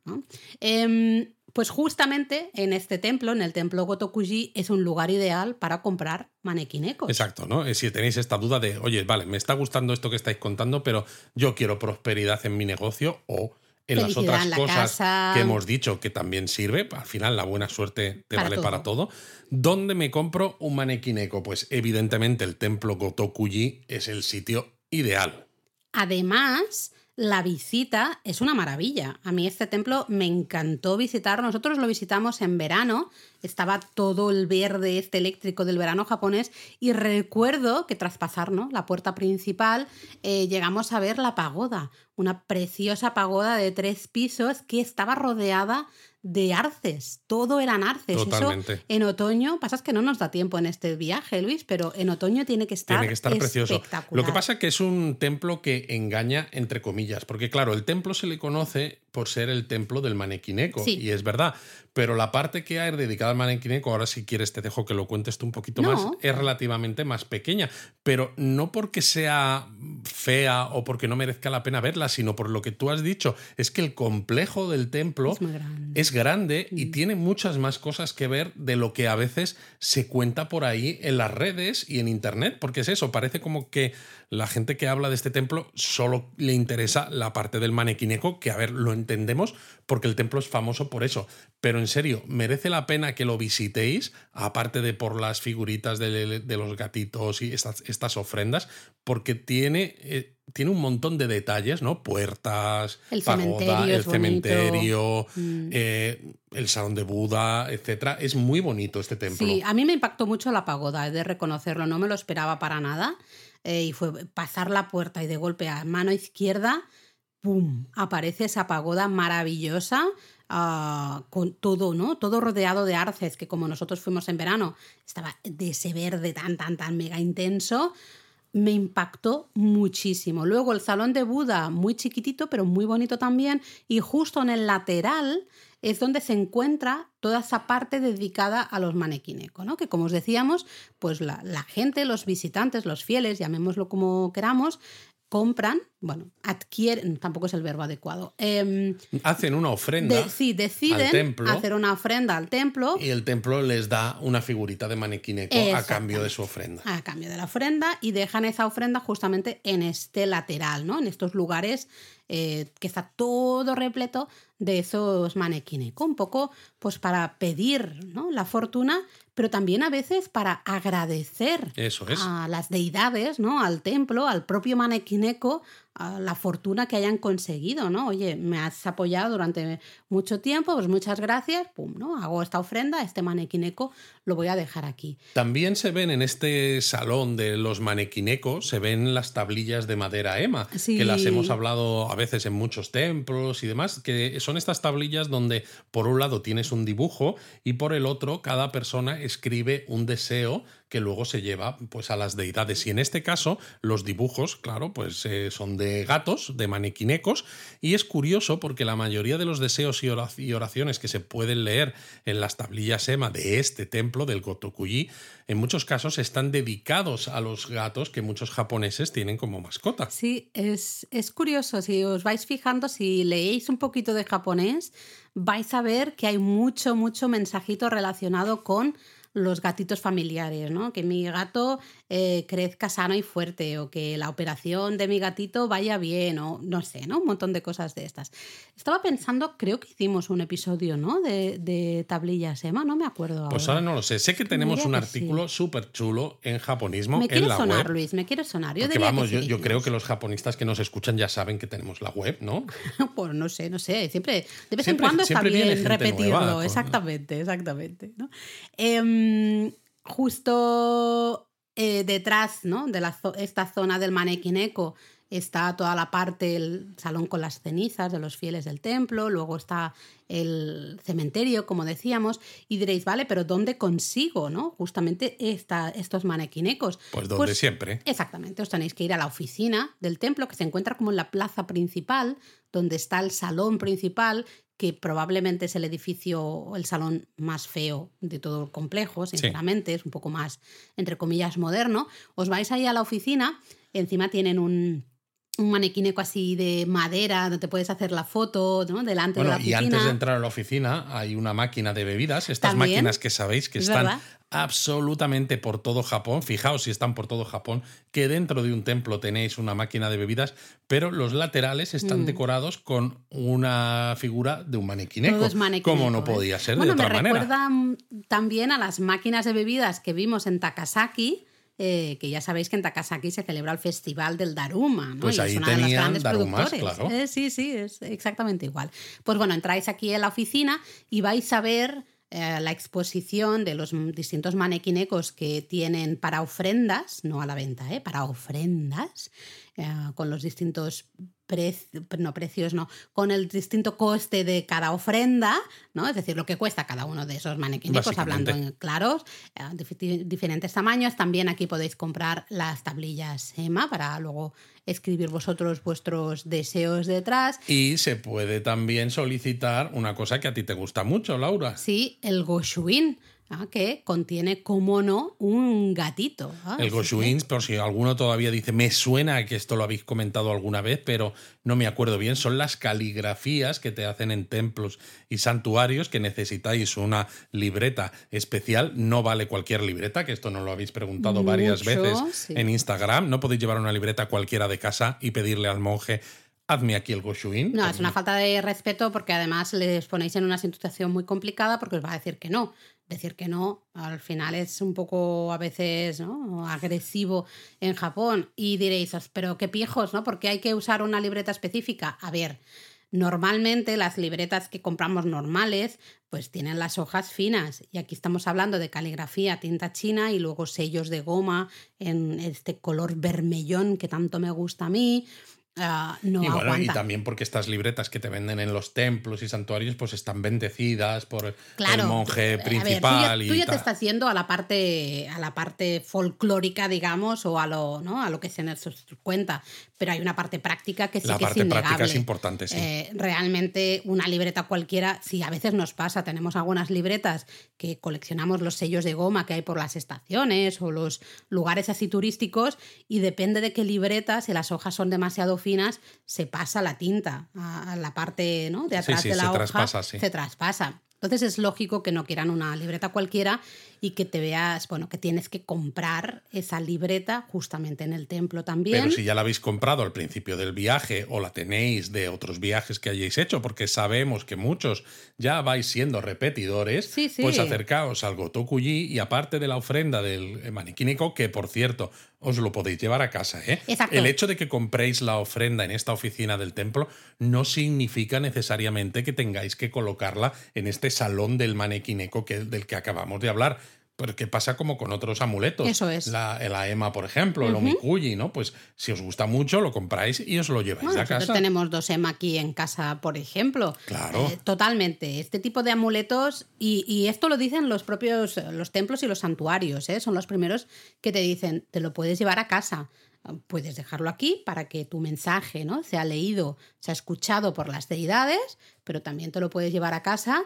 em, pues justamente en este templo, en el templo Gotokuji, es un lugar ideal para comprar manequinecos. Exacto, ¿no? Si tenéis esta duda de, oye, vale, me está gustando esto que estáis contando, pero yo quiero prosperidad en mi negocio o en las otras en la cosas casa. que hemos dicho que también sirve, al final la buena suerte te Para vale todo. para todo. ¿Dónde me compro un manequineco? Pues evidentemente el templo Gotokuji es el sitio ideal. Además, la visita es una maravilla. A mí este templo me encantó visitar. Nosotros lo visitamos en verano. Estaba todo el verde este eléctrico del verano japonés y recuerdo que tras pasar ¿no? la puerta principal eh, llegamos a ver la pagoda, una preciosa pagoda de tres pisos que estaba rodeada de arces. Todo eran arces. Totalmente. Eso en otoño, pasa es que no nos da tiempo en este viaje, Luis, pero en otoño tiene que estar, Tiene que estar precioso. espectacular. Lo que pasa es que es un templo que engaña entre comillas, porque claro, el templo se le conoce por ser el templo del manequineco, Sí. y es verdad, pero la parte que hay dedicada al manequineco, ahora si quieres te dejo que lo cuentes tú un poquito No. más, es relativamente más pequeña, pero no porque sea fea o porque no merezca la pena verla, sino por lo que tú has dicho, es que el complejo del templo Es grande. es grande Mm. y tiene muchas más cosas que ver de lo que a veces se cuenta por ahí en las redes y en internet, porque es eso, parece como que la gente que habla de este templo solo le interesa la parte del manequineco, que a ver, lo entendemos porque el templo es famoso por eso, pero en serio, merece la pena que lo visitéis, aparte de por las figuritas de, de los gatitos y estas, estas ofrendas, porque tiene... eh, tiene un montón de detalles, ¿no? Puertas, El pagoda, cementerio el cementerio, Mm. eh, el salón de Buda, etcétera. Es muy bonito este templo. Sí, a mí me impactó mucho la pagoda, he de reconocerlo, no me lo esperaba para nada. eh, y fue pasar la puerta y de golpe a mano izquierda, ¡pum! Aparece esa pagoda maravillosa. ah, con todo, ¿no? Todo rodeado de arces, que como nosotros fuimos en verano, estaba de ese verde tan, tan, tan mega intenso. Me impactó muchísimo. Luego el salón de Buda, muy chiquitito, pero muy bonito también. Y justo en el lateral es donde se encuentra toda esa parte dedicada a los manequineco, ¿no? Que como os decíamos, pues la, la gente, los visitantes, los fieles, llamémoslo como queramos, compran, bueno, adquieren, tampoco es el verbo adecuado. em, Hacen una ofrenda de- sí, deciden al templo hacer una ofrenda al templo y el templo les da una figurita de manequineco a cambio de su ofrenda. a cambio de la ofrenda y dejan esa ofrenda justamente en este lateral, ¿no? En estos lugares eh, que está todo repleto de esos manequineco, un poco pues para pedir ¿no? la fortuna, pero también a veces para agradecer Eso es. a las deidades, ¿no? Al templo, al propio manequineco, a la fortuna que hayan conseguido, ¿no? Oye, me has apoyado durante mucho tiempo, pues muchas gracias, pum, ¿no? Hago esta ofrenda, este manequineco lo voy a dejar aquí. También se ven en este salón de los manequinecos, se ven las tablillas de madera Ema, Sí. que las hemos hablado a veces en muchos templos y demás, que son estas tablillas donde por un lado tienes un dibujo y por el otro cada persona escribe un deseo que luego se lleva pues a las deidades. Y en este caso los dibujos claro pues eh, son de gatos de manequinecos y es curioso porque la mayoría de los deseos y ora- y oraciones que se pueden leer en las tablillas Ema de este templo del Gotokuji en muchos casos están dedicados a los gatos que muchos japoneses tienen como mascota. Sí, es, es curioso, si os vais fijando, si leéis un poquito de japonés, vais a ver que hay mucho, mucho mensajito relacionado con los gatitos familiares, ¿no? Que mi gato eh, crezca sano y fuerte, o que la operación de mi gatito vaya bien, o no sé, ¿no? Un montón de cosas de estas. Estaba pensando, creo que hicimos un episodio, ¿no? De, de tablillas, Emma, no me acuerdo pues ahora. ahora no lo sé sé que tenemos un que artículo súper chulo en japonismo me en quiere la sonar, web Luis, me quiere sonar. Yo vamos, que yo, sí yo creo que los japonistas que nos escuchan ya saben que tenemos la web, ¿no? Pues no sé, no sé. Siempre, de vez Siempre- en cuando está bien repetirlo. nueva, con- exactamente, exactamente. ¿no? Em, justo eh, detrás ¿no? de la esta zona del manequineco está toda la parte, el salón con las cenizas de los fieles del templo, luego está el cementerio, como decíamos, y diréis, vale, pero ¿dónde consigo ¿no? justamente esta, estos manequinecos? Pues donde siempre. Exactamente, os tenéis que ir a la oficina del templo que se encuentra como en la plaza principal, donde está el salón principal, que probablemente es el edificio el salón más feo de todo el complejo, sinceramente, es un poco más, entre comillas, moderno. Os vais ahí a la oficina, encima tienen un, un manequineco así de madera donde te puedes hacer la foto ¿no? delante de la y oficina. antes de entrar a la oficina hay una máquina de bebidas, estas También. máquinas que sabéis que Es están verdad. absolutamente por todo Japón. Fijaos si están por todo Japón, que dentro de un templo tenéis una máquina de bebidas, pero los laterales están Mm. decorados con una figura de un manequineco, como no ¿eh? podía ser bueno, de otra me manera. recuerda también a las máquinas de bebidas que vimos en Takasaki. Eh, que ya sabéis que en Takasaki se celebra el festival del Daruma, ¿no? Pues y ahí es una de las grandes darumas, productores. claro. Eh, sí, sí, es exactamente igual. Pues bueno, entráis aquí en la oficina y vais a ver eh, la exposición de los distintos manequinecos que tienen para ofrendas, no a la venta, ¿eh? para ofrendas, eh, con los distintos precios, no precios, no, con el distinto coste de cada ofrenda, ¿no? Es decir, lo que cuesta cada uno de esos manequinecos, hablando en claros, eh, difi- diferentes tamaños. También aquí podéis comprar las tablillas EMA para luego escribir vosotros vuestros deseos detrás. Y se puede también solicitar una cosa que a ti te gusta mucho, Laura. Sí, el Goshuin, ah, que contiene, como no, un gatito. ah, El así Goshuin, por si alguno todavía dice, me suena que esto lo habéis comentado alguna vez, pero no me acuerdo bien, son las caligrafías que te hacen en templos y santuarios que necesitáis una libreta especial. No vale cualquier libreta, que esto nos lo habéis preguntado varias veces sí. en Instagram. No podéis llevar una libreta cualquiera de casa y pedirle al monje, hazme aquí el Goshuin. No, es una falta de respeto porque además les ponéis en una situación muy complicada porque os va a decir que no. Decir que no al final es un poco a veces ¿no? agresivo en Japón y diréis, "Os, pero qué pijos, ¿no? Porque hay que usar una libreta específica. A ver, normalmente las libretas que compramos normales pues tienen las hojas finas y aquí estamos hablando de caligrafía, tinta china y luego sellos de goma en este color vermellón que tanto me gusta a mí. Ah, no Y bueno, y también porque estas libretas que te venden en los templos y santuarios, pues están bendecidas por Claro, el monje a ver, tú ya- principal tú ya, y te estás yendo a la parte a la parte folclórica, digamos, o a lo, ¿no? a lo que se nos cuenta, pero hay una parte práctica que sí La que parte es práctica innegable. es importante, sí. Eh, realmente una libreta cualquiera, sí, a veces nos pasa, tenemos algunas libretas que coleccionamos los sellos de goma que hay por las estaciones o los lugares así turísticos y depende de qué libreta, si las hojas son demasiado finas, se pasa la tinta a, a la parte ¿no? de Sí, atrás sí, de la se hoja, traspasa, sí. se traspasa. Entonces es lógico que no quieran una libreta cualquiera y que te veas, bueno, que tienes que comprar esa libreta justamente en el templo también. Pero si ya la habéis comprado al principio del viaje o la tenéis de otros viajes que hayáis hecho, porque sabemos que muchos ya vais siendo repetidores, Sí, sí. pues acercaos al Gotokuji y aparte de la ofrenda del maniquínico, que por cierto os lo podéis llevar a casa. ¿eh? Exacto. El hecho de que compréis la ofrenda en esta oficina del templo no significa necesariamente que tengáis que colocarla en este salón del manequineco que, del que acabamos de hablar. Porque pasa como con otros amuletos. Eso es. La, la EMA, por ejemplo, el Omikuji, ¿no? Pues si os gusta mucho, lo compráis y os lo lleváis Bueno, a casa. tenemos dos EMA aquí en casa, por ejemplo. Claro. Eh, totalmente. Este tipo de amuletos, y, y esto lo dicen los propios los templos y los santuarios, ¿eh? son los primeros que te dicen, te lo puedes llevar a casa. Puedes dejarlo aquí para que tu mensaje ¿no? sea leído, sea escuchado por las deidades, pero también te lo puedes llevar a casa,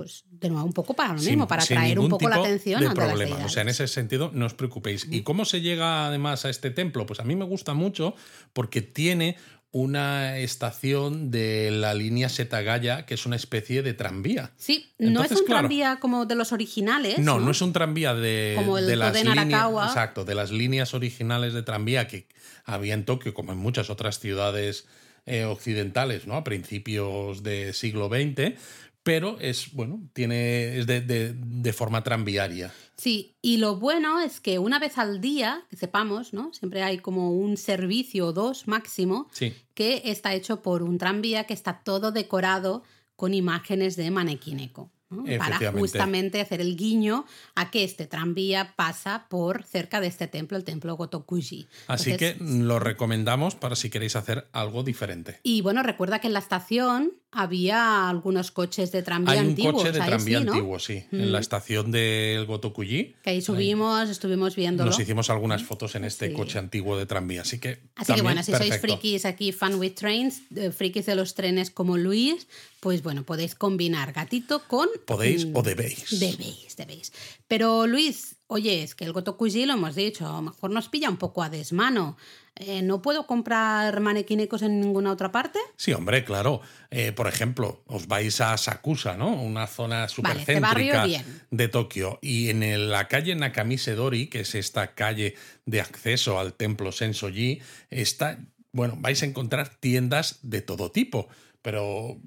pues de nuevo un poco para lo Sin- mismo, para sin atraer un poco la atención de ante las problema. O sea, en ese sentido, no os preocupéis. ¿Y cómo se llega además a este templo? Pues a mí me gusta mucho porque tiene una estación de la línea Setagaya, que es una especie de tranvía. Sí, no es un claro. tranvía como de los originales. No, no es un tranvía de, Como el de las líneas, exacto, de las líneas originales de tranvía que había en Tokio, como en muchas otras ciudades eh, occidentales, ¿no? A principios del siglo XX, pero es, bueno, tiene, es de, de- de forma tranviaria. Sí, y lo bueno es que una vez al día, que sepamos, ¿no? Siempre hay como un servicio o dos máximo Sí. que está hecho por un tranvía que está todo decorado con imágenes de manequineco. ¿No? Para justamente hacer el guiño a que este tranvía pasa por cerca de este templo, el templo Gotokuji. Así Entonces, que lo recomendamos para si queréis hacer algo diferente. Y bueno, recuerda que en la estación había algunos coches de tranvía Hay un antiguos. coche de tranvía sí, ¿no? Mm. antiguo, sí, en la estación del Gotokuji. Que ahí subimos, estuvimos viéndolo. Nos hicimos algunas fotos en este Sí. coche antiguo de tranvía, así que Así que bueno, si sois frikis aquí, fan with trains, eh, frikis de los trenes como Luis, pues bueno, podéis combinar gatito con... Podéis mm, o debéis. Debéis, debéis. Pero Luis, oye, es que el Gotokuji lo hemos dicho, a lo mejor nos pilla un poco a desmano. Eh, ¿No puedo comprar manequinecos en ninguna otra parte? Sí, hombre, claro. Eh, por ejemplo, os vais a Sakusa, ¿no? Una zona súper Vale, este barrio, céntrica bien. de Tokio. Y en la calle Nakamise Dori, que es esta calle de acceso al templo Sensoji, está, bueno, vais a encontrar tiendas de todo tipo, pero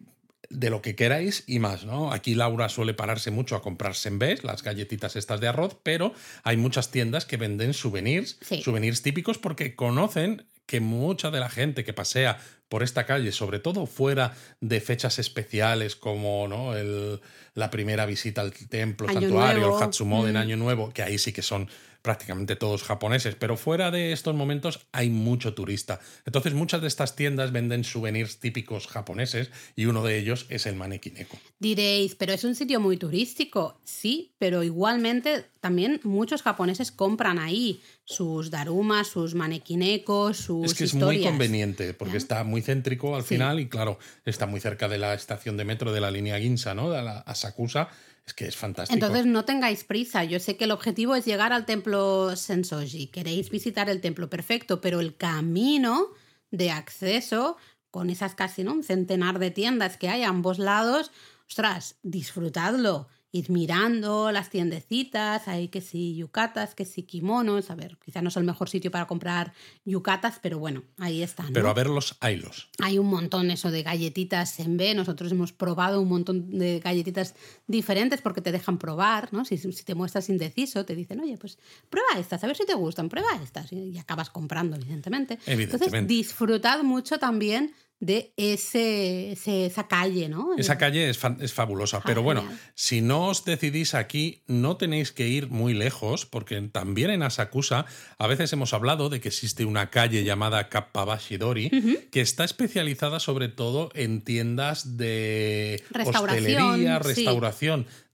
de lo que queráis y más, ¿no? Aquí Laura suele pararse mucho a comprar sembés, las galletitas estas de arroz, pero hay muchas tiendas que venden souvenirs, Sí. souvenirs típicos porque conocen que mucha de la gente que pasea por esta calle, sobre todo fuera de fechas especiales como ¿no? el, la primera visita al templo, Año santuario, Nuevo. el Hatsumoden, Mm. Año Nuevo, que ahí sí que son prácticamente todos japoneses, pero fuera de estos momentos hay mucho turista. Entonces muchas de estas tiendas venden souvenirs típicos japoneses y uno de ellos es el manequineko. Diréis, pero es un sitio muy turístico. Sí, pero igualmente también muchos japoneses compran ahí sus darumas, sus manequinecos, sus Es que es historias. muy conveniente porque está muy céntrico al Sí. final y claro, está muy cerca de la estación de metro de la línea Ginza, ¿no? De la Asakusa. Es que es fantástico. Entonces no tengáis prisa. Yo sé que el objetivo es llegar al templo Sensoji. Queréis visitar el templo perfecto, pero el camino de acceso con esas casi ¿no? un centenar de tiendas que hay a ambos lados, ostras, disfrutadlo. Id mirando las tiendecitas, hay que si yucatas, que si kimonos. A ver, quizá no es el mejor sitio para comprar yucatas, pero bueno, ahí están. ¿no? Pero a verlos, haylos. Hay un montón eso de galletitas en B. Nosotros hemos probado un montón de galletitas diferentes porque te dejan probar, ¿no? Si, si te muestras indeciso, te dicen, oye, pues prueba estas, a ver si te gustan, prueba estas. Y, y acabas comprando, evidentemente. Entonces, Evidentemente. disfrutad mucho también de ese, ese- esa calle, ¿no? Esa calle es, es fabulosa. Pero bueno, genial. si no os decidís aquí, no tenéis que ir muy lejos, porque también en Asakusa a veces hemos hablado de que existe una calle llamada Kappabashidori, que está especializada sobre todo en tiendas de Restauración, hostelería, sí.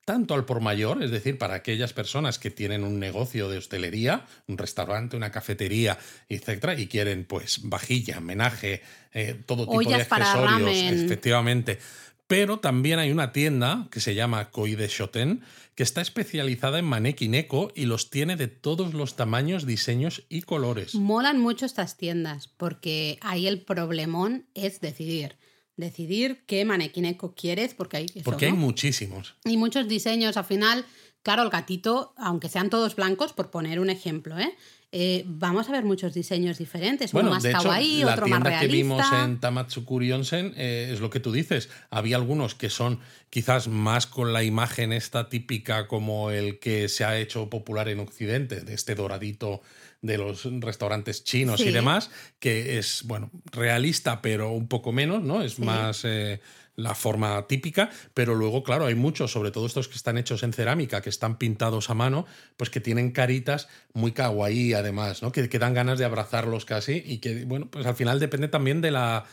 Tanto al por mayor, es decir, para aquellas personas que tienen un negocio de hostelería, un restaurante, una cafetería, etcétera, y quieren pues vajilla, menaje, eh, todo tipo Ollas de accesorios, efectivamente. Pero también hay una tienda que se llama Koide Shoten que está especializada en manequineko y los tiene de todos los tamaños, diseños y colores. Molan mucho estas tiendas porque ahí el problemón es decidir. Decidir qué manequineco quieres porque hay eso, Porque hay ¿no? muchísimos. Y muchos diseños, al final, claro, el gatito, aunque sean todos blancos, por poner un ejemplo, ¿eh? Eh, vamos a ver muchos diseños diferentes. uno más de hecho, kawaii, la otro más tienda que vimos en Tamatsukuri Onsen eh, es lo que tú dices. Había algunos que son quizás más con la imagen esta típica como el que se ha hecho popular en Occidente, de este doradito de los restaurantes chinos y demás, que es, bueno, realista, pero un poco menos, ¿no? Es Sí. más eh, la forma típica, pero luego, claro, hay muchos, sobre todo estos que están hechos en cerámica, que están pintados a mano, pues que tienen caritas muy kawaii, además, ¿no? Que, que dan ganas de abrazarlos casi y que, bueno, pues al final depende también de la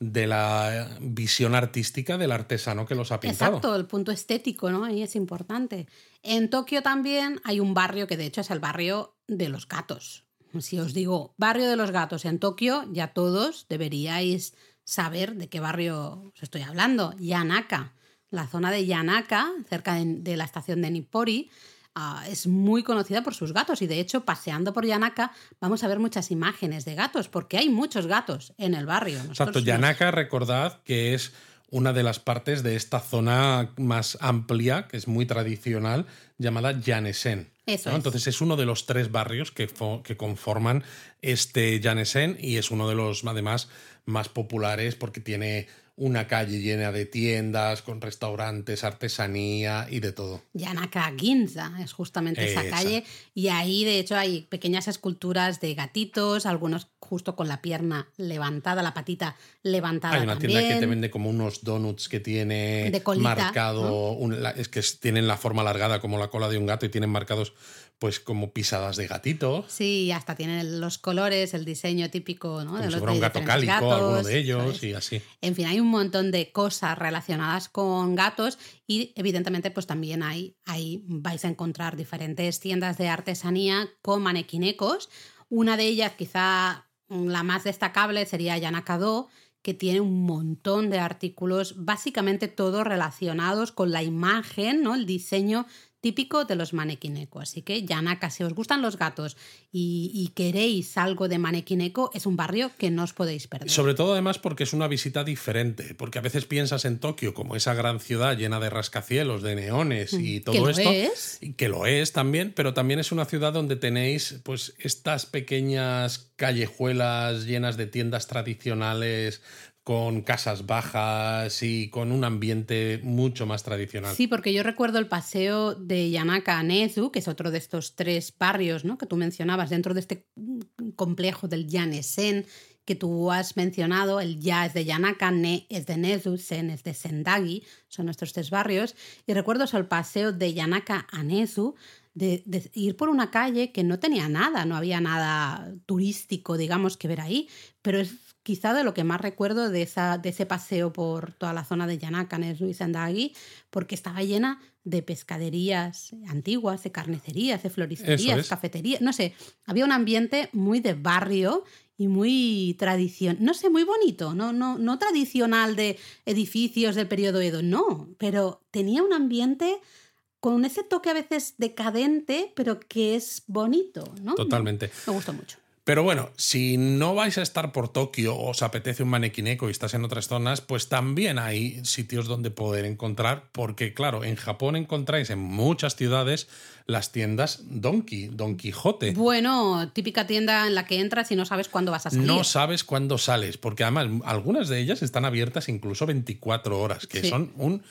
de la visión artística del artesano que los ha pintado. Exacto, el punto estético, ¿no? Ahí es importante. En Tokio también hay un barrio que de hecho es el barrio de los gatos. Si os digo barrio de los gatos en Tokio, ya todos deberíais saber de qué barrio os estoy hablando. Yanaka. La zona de Yanaka, cerca de, de la estación de Nippori, ah, es muy conocida por sus gatos y de hecho paseando por Yanaka vamos a ver muchas imágenes de gatos porque hay muchos gatos en el barrio. Exacto, Yanaka, recordad que es una de las partes de esta zona más amplia, que es muy tradicional, llamada Yanesen. Eso ¿no? es. Entonces es uno de los tres barrios que, que conforman este Yanesen y es uno de los además más populares porque tiene una calle llena de tiendas, con restaurantes, artesanía y de todo. Yanaka Ginza es justamente esa Esa. calle y ahí de hecho hay pequeñas esculturas de gatitos, algunos justo con la pierna levantada, la patita levantada Hay una también. tienda que te vende como unos donuts que tiene colita, marcado, un- la- es que tienen la forma alargada como la cola de un gato y tienen marcados pues como pisadas de gatito, Sí, hasta tienen los colores, el diseño típico, ¿no? como de si los fuera un gato cálico, gatos, alguno de ellos y así. En fin, hay un montón de cosas relacionadas con gatos y evidentemente pues también hay, ahí vais a encontrar diferentes tiendas de artesanía con manequinecos. Una de ellas, quizá mm, la más destacable, sería Yanaka-do, que tiene un montón de artículos, básicamente todos relacionados con la imagen, ¿no? El diseño típico de los manequineco. Así que, Yanaka, si os gustan los gatos y, queréis algo de manequineco, es un barrio que no os podéis perder. Sobre todo, además, porque es una visita diferente. Porque a veces piensas en Tokio como esa gran ciudad llena de rascacielos, de neones y Mm, todo que lo esto. es. Y que lo es también, pero también es una ciudad donde tenéis pues estas pequeñas callejuelas llenas de tiendas tradicionales con casas bajas y con un ambiente mucho más tradicional. Sí, porque yo recuerdo el paseo de Yanaka a Nezu, que es otro de estos tres barrios ¿no? que tú mencionabas dentro de este mm, complejo del Yanesen que tú has mencionado. El Ya es de Yanaka, Ne es de Nezu, Sen es de Sendagi, son nuestros tres barrios. Y recuerdo eso, el paseo de Yanaka a Nezu, de, de ir por una calle que no tenía nada, no había nada turístico, digamos, que ver ahí, pero es quizá de lo que más recuerdo de, esa, de ese paseo por toda la zona de Yanaka, Nezu y Sendagi, porque estaba llena de pescaderías antiguas, de carnicerías, de floristerías, es. cafeterías, no sé, había un ambiente muy de barrio y muy tradición, no sé, muy bonito, no, no, no tradicional de edificios del periodo Edo, no, pero tenía un ambiente con ese toque a veces decadente, pero que es bonito, ¿no? Totalmente. Me gustó mucho. Pero bueno, si no vais a estar por Tokio o os apetece un manequineco y estás en otras zonas, pues también hay sitios donde poder encontrar, porque claro, en Japón encontráis en muchas ciudades las tiendas Donkey, Don Quijote. Bueno, típica tienda en la que entras y no sabes cuándo vas a salir. No sabes cuándo sales, porque además algunas de ellas están abiertas incluso 24 horas, que Sí. son un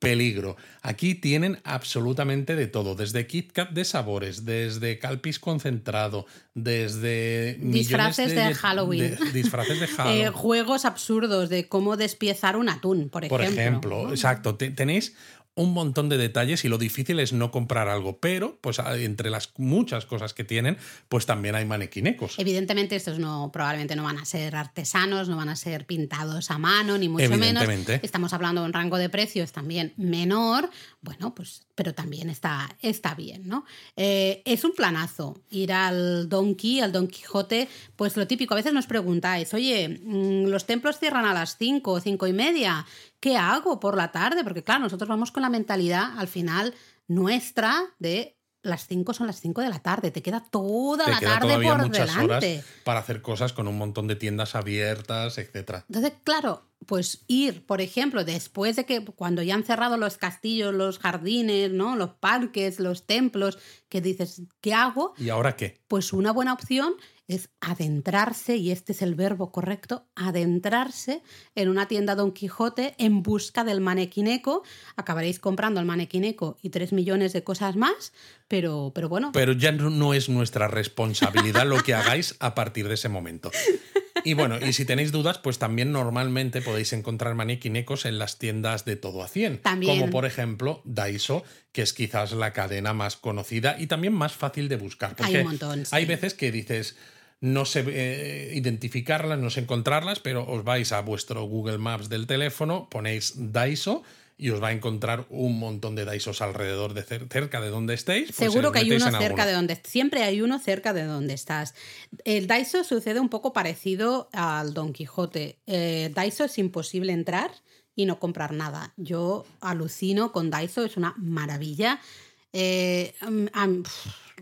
peligro. Aquí tienen absolutamente de todo, desde Kit Kat de sabores, desde calpis concentrado, desde Disfraces de Halloween. de- disfraces de Eh, Halloween. juegos absurdos de cómo despiezar un atún, por ejemplo. por ejemplo, ¿no? exacto. Te- tenéis un montón de detalles y lo difícil es no comprar algo, pero pues a- entre las muchas cosas que tienen, pues también hay manequinecos. Evidentemente estos no probablemente no van a ser artesanos, no van a ser pintados a mano, ni mucho menos. Estamos hablando de un rango de precios también menor, bueno, pues, pero también está, está bien, ¿no? Eh, es un planazo ir al Donkey, al Don Quijote, pues lo típico, a veces nos preguntáis, oye, mm, los templos cierran a las 5 o 5 y media, ¿qué hago por la tarde? Porque claro, nosotros vamos con la mentalidad al final nuestra de las 5 son las 5 de la tarde, te queda toda Te la queda tarde por muchas delante. horas para hacer cosas con un montón de tiendas abiertas, etcétera. Entonces, claro, pues ir, por ejemplo, después de que cuando ya han cerrado los castillos, los jardines, ¿no? Los parques, los templos, que dices, ¿qué hago? ¿Y ahora qué? Pues una buena opción es adentrarse, y este es el verbo correcto, adentrarse en una tienda Don Quijote en busca del manequineco. Acabaréis comprando el manequineco y tres millones de cosas más, pero, pero bueno, Pero ya no, no es nuestra responsabilidad lo que hagáis a partir de ese momento. Y bueno, y si tenéis dudas, pues también normalmente podéis encontrar manequinecos en las tiendas de todo a 100. También. Como por ejemplo Daiso, que es quizás la cadena más conocida y también más fácil de buscar. Porque un montón, sí. hay veces que dices, no sé eh, identificarlas, no sé encontrarlas, pero os vais a vuestro Google Maps del teléfono, ponéis Daiso y os va a encontrar un montón de Daisos alrededor de cer- cerca de donde estéis. pues Seguro que hay uno cerca alguno. de donde siempre hay uno cerca de donde estás. El Daiso sucede un poco parecido al Don Quijote. Eh, Daiso es imposible entrar y no comprar nada. Yo alucino con Daiso, es una maravilla. Eh, a,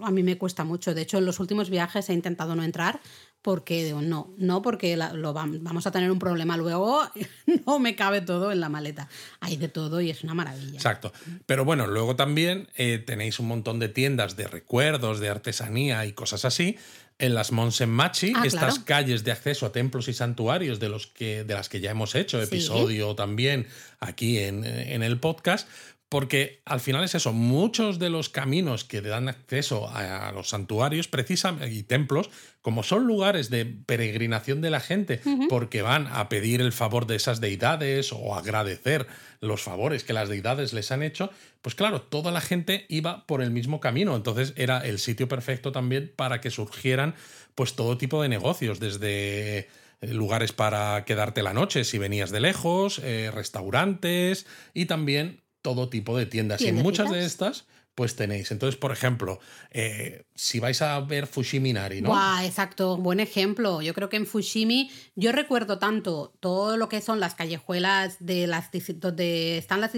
a mí me cuesta mucho. De hecho, en los últimos viajes he intentado no entrar porque digo, no, no, porque la- lo vam- vamos a tener un problema luego, no me cabe todo en la maleta. Hay de todo y es una maravilla. Exacto. Pero bueno, luego también eh, tenéis un montón de tiendas de recuerdos, de artesanía y cosas así. En las Monsenmachi, Ah, estas claro. calles de acceso a templos y santuarios de, los que, de las que ya hemos hecho Sí. episodio también aquí en, en el podcast, porque al final es eso, muchos de los caminos que dan acceso a, a los santuarios precisamente, y templos, como son lugares de peregrinación de la gente, porque van a pedir el favor de esas deidades o agradecer los favores que las deidades les han hecho, pues claro, toda la gente iba por el mismo camino, entonces era el sitio perfecto también para que surgieran pues todo tipo de negocios, desde eh, lugares para quedarte la noche si venías de lejos, eh, restaurantes y también todo tipo de tiendas. Y muchas de estas pues tenéis. Entonces, por ejemplo, eh, si vais a ver Fushiminari, ¿no? Buah, exacto, buen ejemplo. Yo creo que en Fushimi yo recuerdo tanto todo lo que son las callejuelas de las donde están las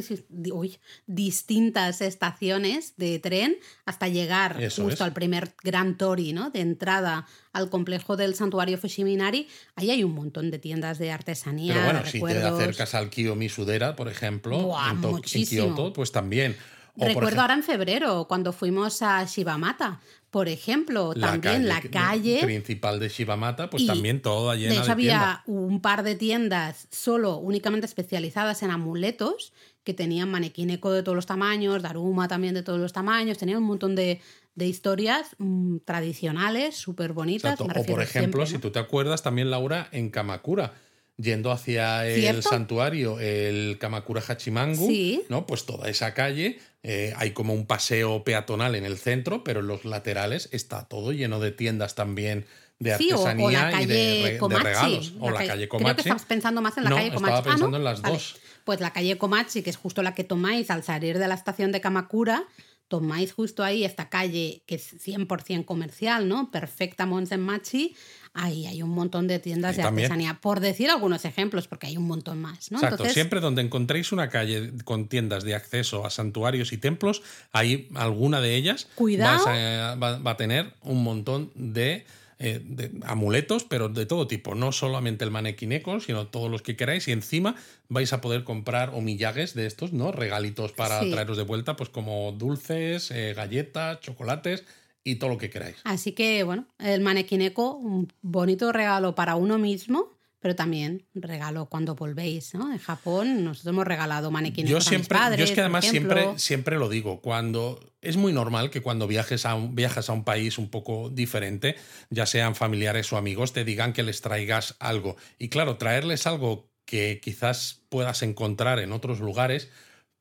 uy, distintas estaciones de tren hasta llegar justo al primer Gran Tori, ¿no? De entrada al complejo del santuario Fushiminari. Ahí hay un montón de tiendas de artesanía. Pero bueno, de si te acercas al Kiyomi Sudera, por ejemplo, en, en Kioto, pues también. Recuerdo ahora en febrero, cuando fuimos a Shibamata, por ejemplo, también la calle principal de Shibamata, pues también toda llena de hecho, había un par de tiendas solo, únicamente especializadas en amuletos, que tenían manequineco de todos los tamaños, Daruma también de todos los tamaños, tenían un montón de, historias mm, tradicionales, súper bonitas. o por ejemplo, si tú te acuerdas, también Laura, en Kamakura yendo hacia el santuario, el Kamakura Hachimangu, ¿no? Pues toda esa calle, eh, hay como un paseo peatonal en el centro, pero en los laterales está todo lleno de tiendas también de artesanía y de, regalos. o la, calle Komachi. Creo que estás pensando más en la calle Komachi. Estaba ah, pensando en las dos. Pues la calle Komachi, que es justo la que tomáis al salir de la estación de Kamakura, tomáis justo ahí esta calle que es 100% comercial, ¿no? Perfecta Monsenmachi ahí hay un montón de tiendas de artesanía, por decir algunos ejemplos, porque hay un montón más. ¿no? Exacto, siempre donde encontréis una calle con tiendas de acceso a santuarios y templos, ahí alguna de ellas va, a tener un montón de... Eh, de amuletos, pero de todo tipo, no solamente el manequineco, sino todos los que queráis, y encima vais a poder comprar omillagues de estos, ¿no? Regalitos para traeros de vuelta, pues como dulces, eh, galletas, chocolates, y todo lo que queráis. Así que, bueno, el manequineco, un bonito regalo para uno mismo, pero también regalo cuando volvéis, ¿no? En Japón nosotros hemos regalado manequinecos yo siempre, a mis padres, Yo es que además siempre, siempre lo digo, cuando es muy normal que cuando viajes a un, viajas a un país un poco diferente, ya sean familiares o amigos, te digan que les traigas algo. Y claro, traerles algo que quizás puedas encontrar en otros lugares,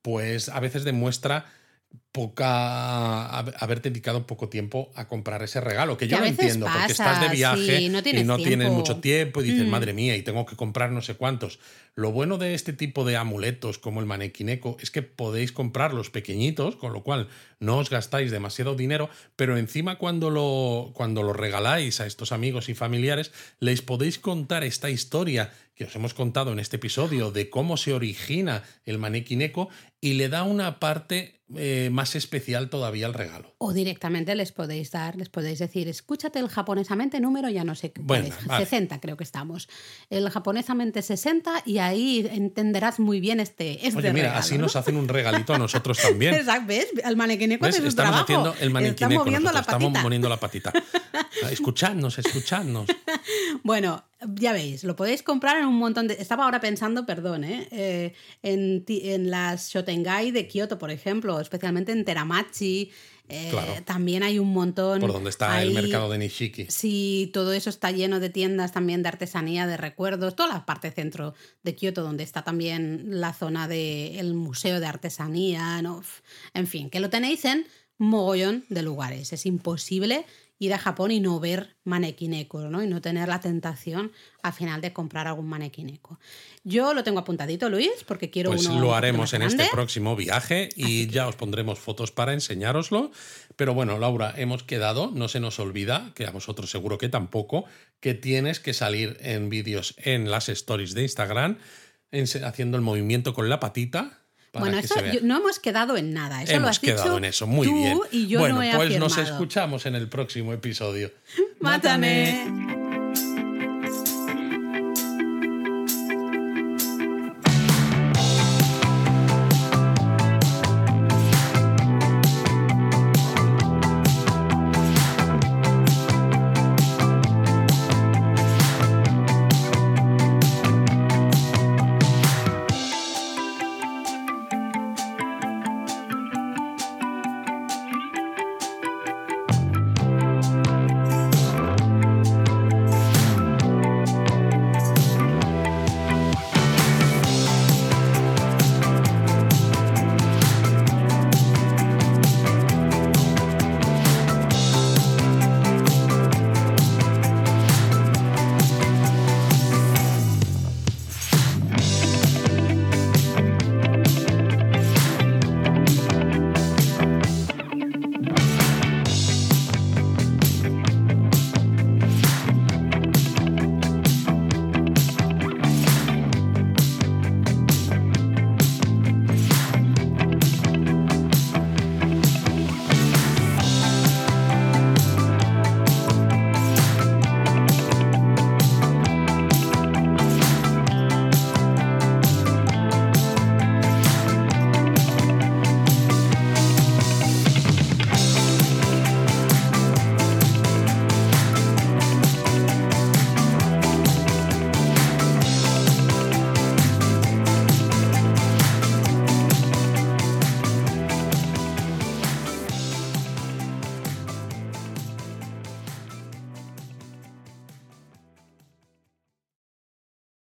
pues a veces demuestra poca haberte dedicado poco tiempo a comprar ese regalo, que yo lo entiendo, porque estás de viaje y no tienes mucho tiempo y dices, mm. madre mía, y tengo que comprar no sé cuántos. Lo bueno de este tipo de amuletos como el manequineco es que podéis comprarlos pequeñitos, con lo cual no os gastáis demasiado dinero, pero encima cuando lo, cuando lo regaláis a estos amigos y familiares, les podéis contar esta historia que os hemos contado en este episodio de cómo se origina el manequineco y le da una parte eh, más especial todavía al regalo. O directamente les podéis dar, les podéis decir, escúchate el japonesamente número, ya no sé qué bueno, 60 creo que estamos. El japonesamente 60 y ahí entenderás muy bien este, este Oye, mira, así nos hacen un regalito a nosotros también. ¿Ves? El manequineco ¿Ves? Estamos haciendo el manequineco, estamos moviendo la patita. Escuchadnos, escuchadnos. bueno, ya veis, lo podéis comprar en un montón de... Estaba ahora pensando, perdón, ¿eh? eh en, en, las Shotengai de Kioto, por ejemplo, especialmente en Teramachi. Eh, también hay un montón. Por donde está el mercado de Nishiki. Sí, todo eso está lleno de tiendas también de artesanía, de recuerdos, toda la parte centro de Kioto, donde está también la zona del Museo de Artesanía, ¿no? En fin, que lo tenéis en mogollón de lugares. Es imposible ir a Japón y no ver manequinecos, ¿no? Y no tener la tentación al final de comprar algún manequineco. Yo lo tengo apuntadito, Luis, porque quiero pues lo haremos en este próximo viaje y ya os pondremos fotos para enseñároslo. Pero bueno, Laura, hemos quedado, no se nos olvida, que a vosotros seguro que tampoco, que tienes que salir en vídeos en las stories de Instagram haciendo el movimiento con la patita bueno, eso no hemos quedado en nada. Eso hemos lo has quedado en eso, muy tú bien. Y yo bueno, no he pues nos escuchamos en el próximo episodio. ¡Mátame!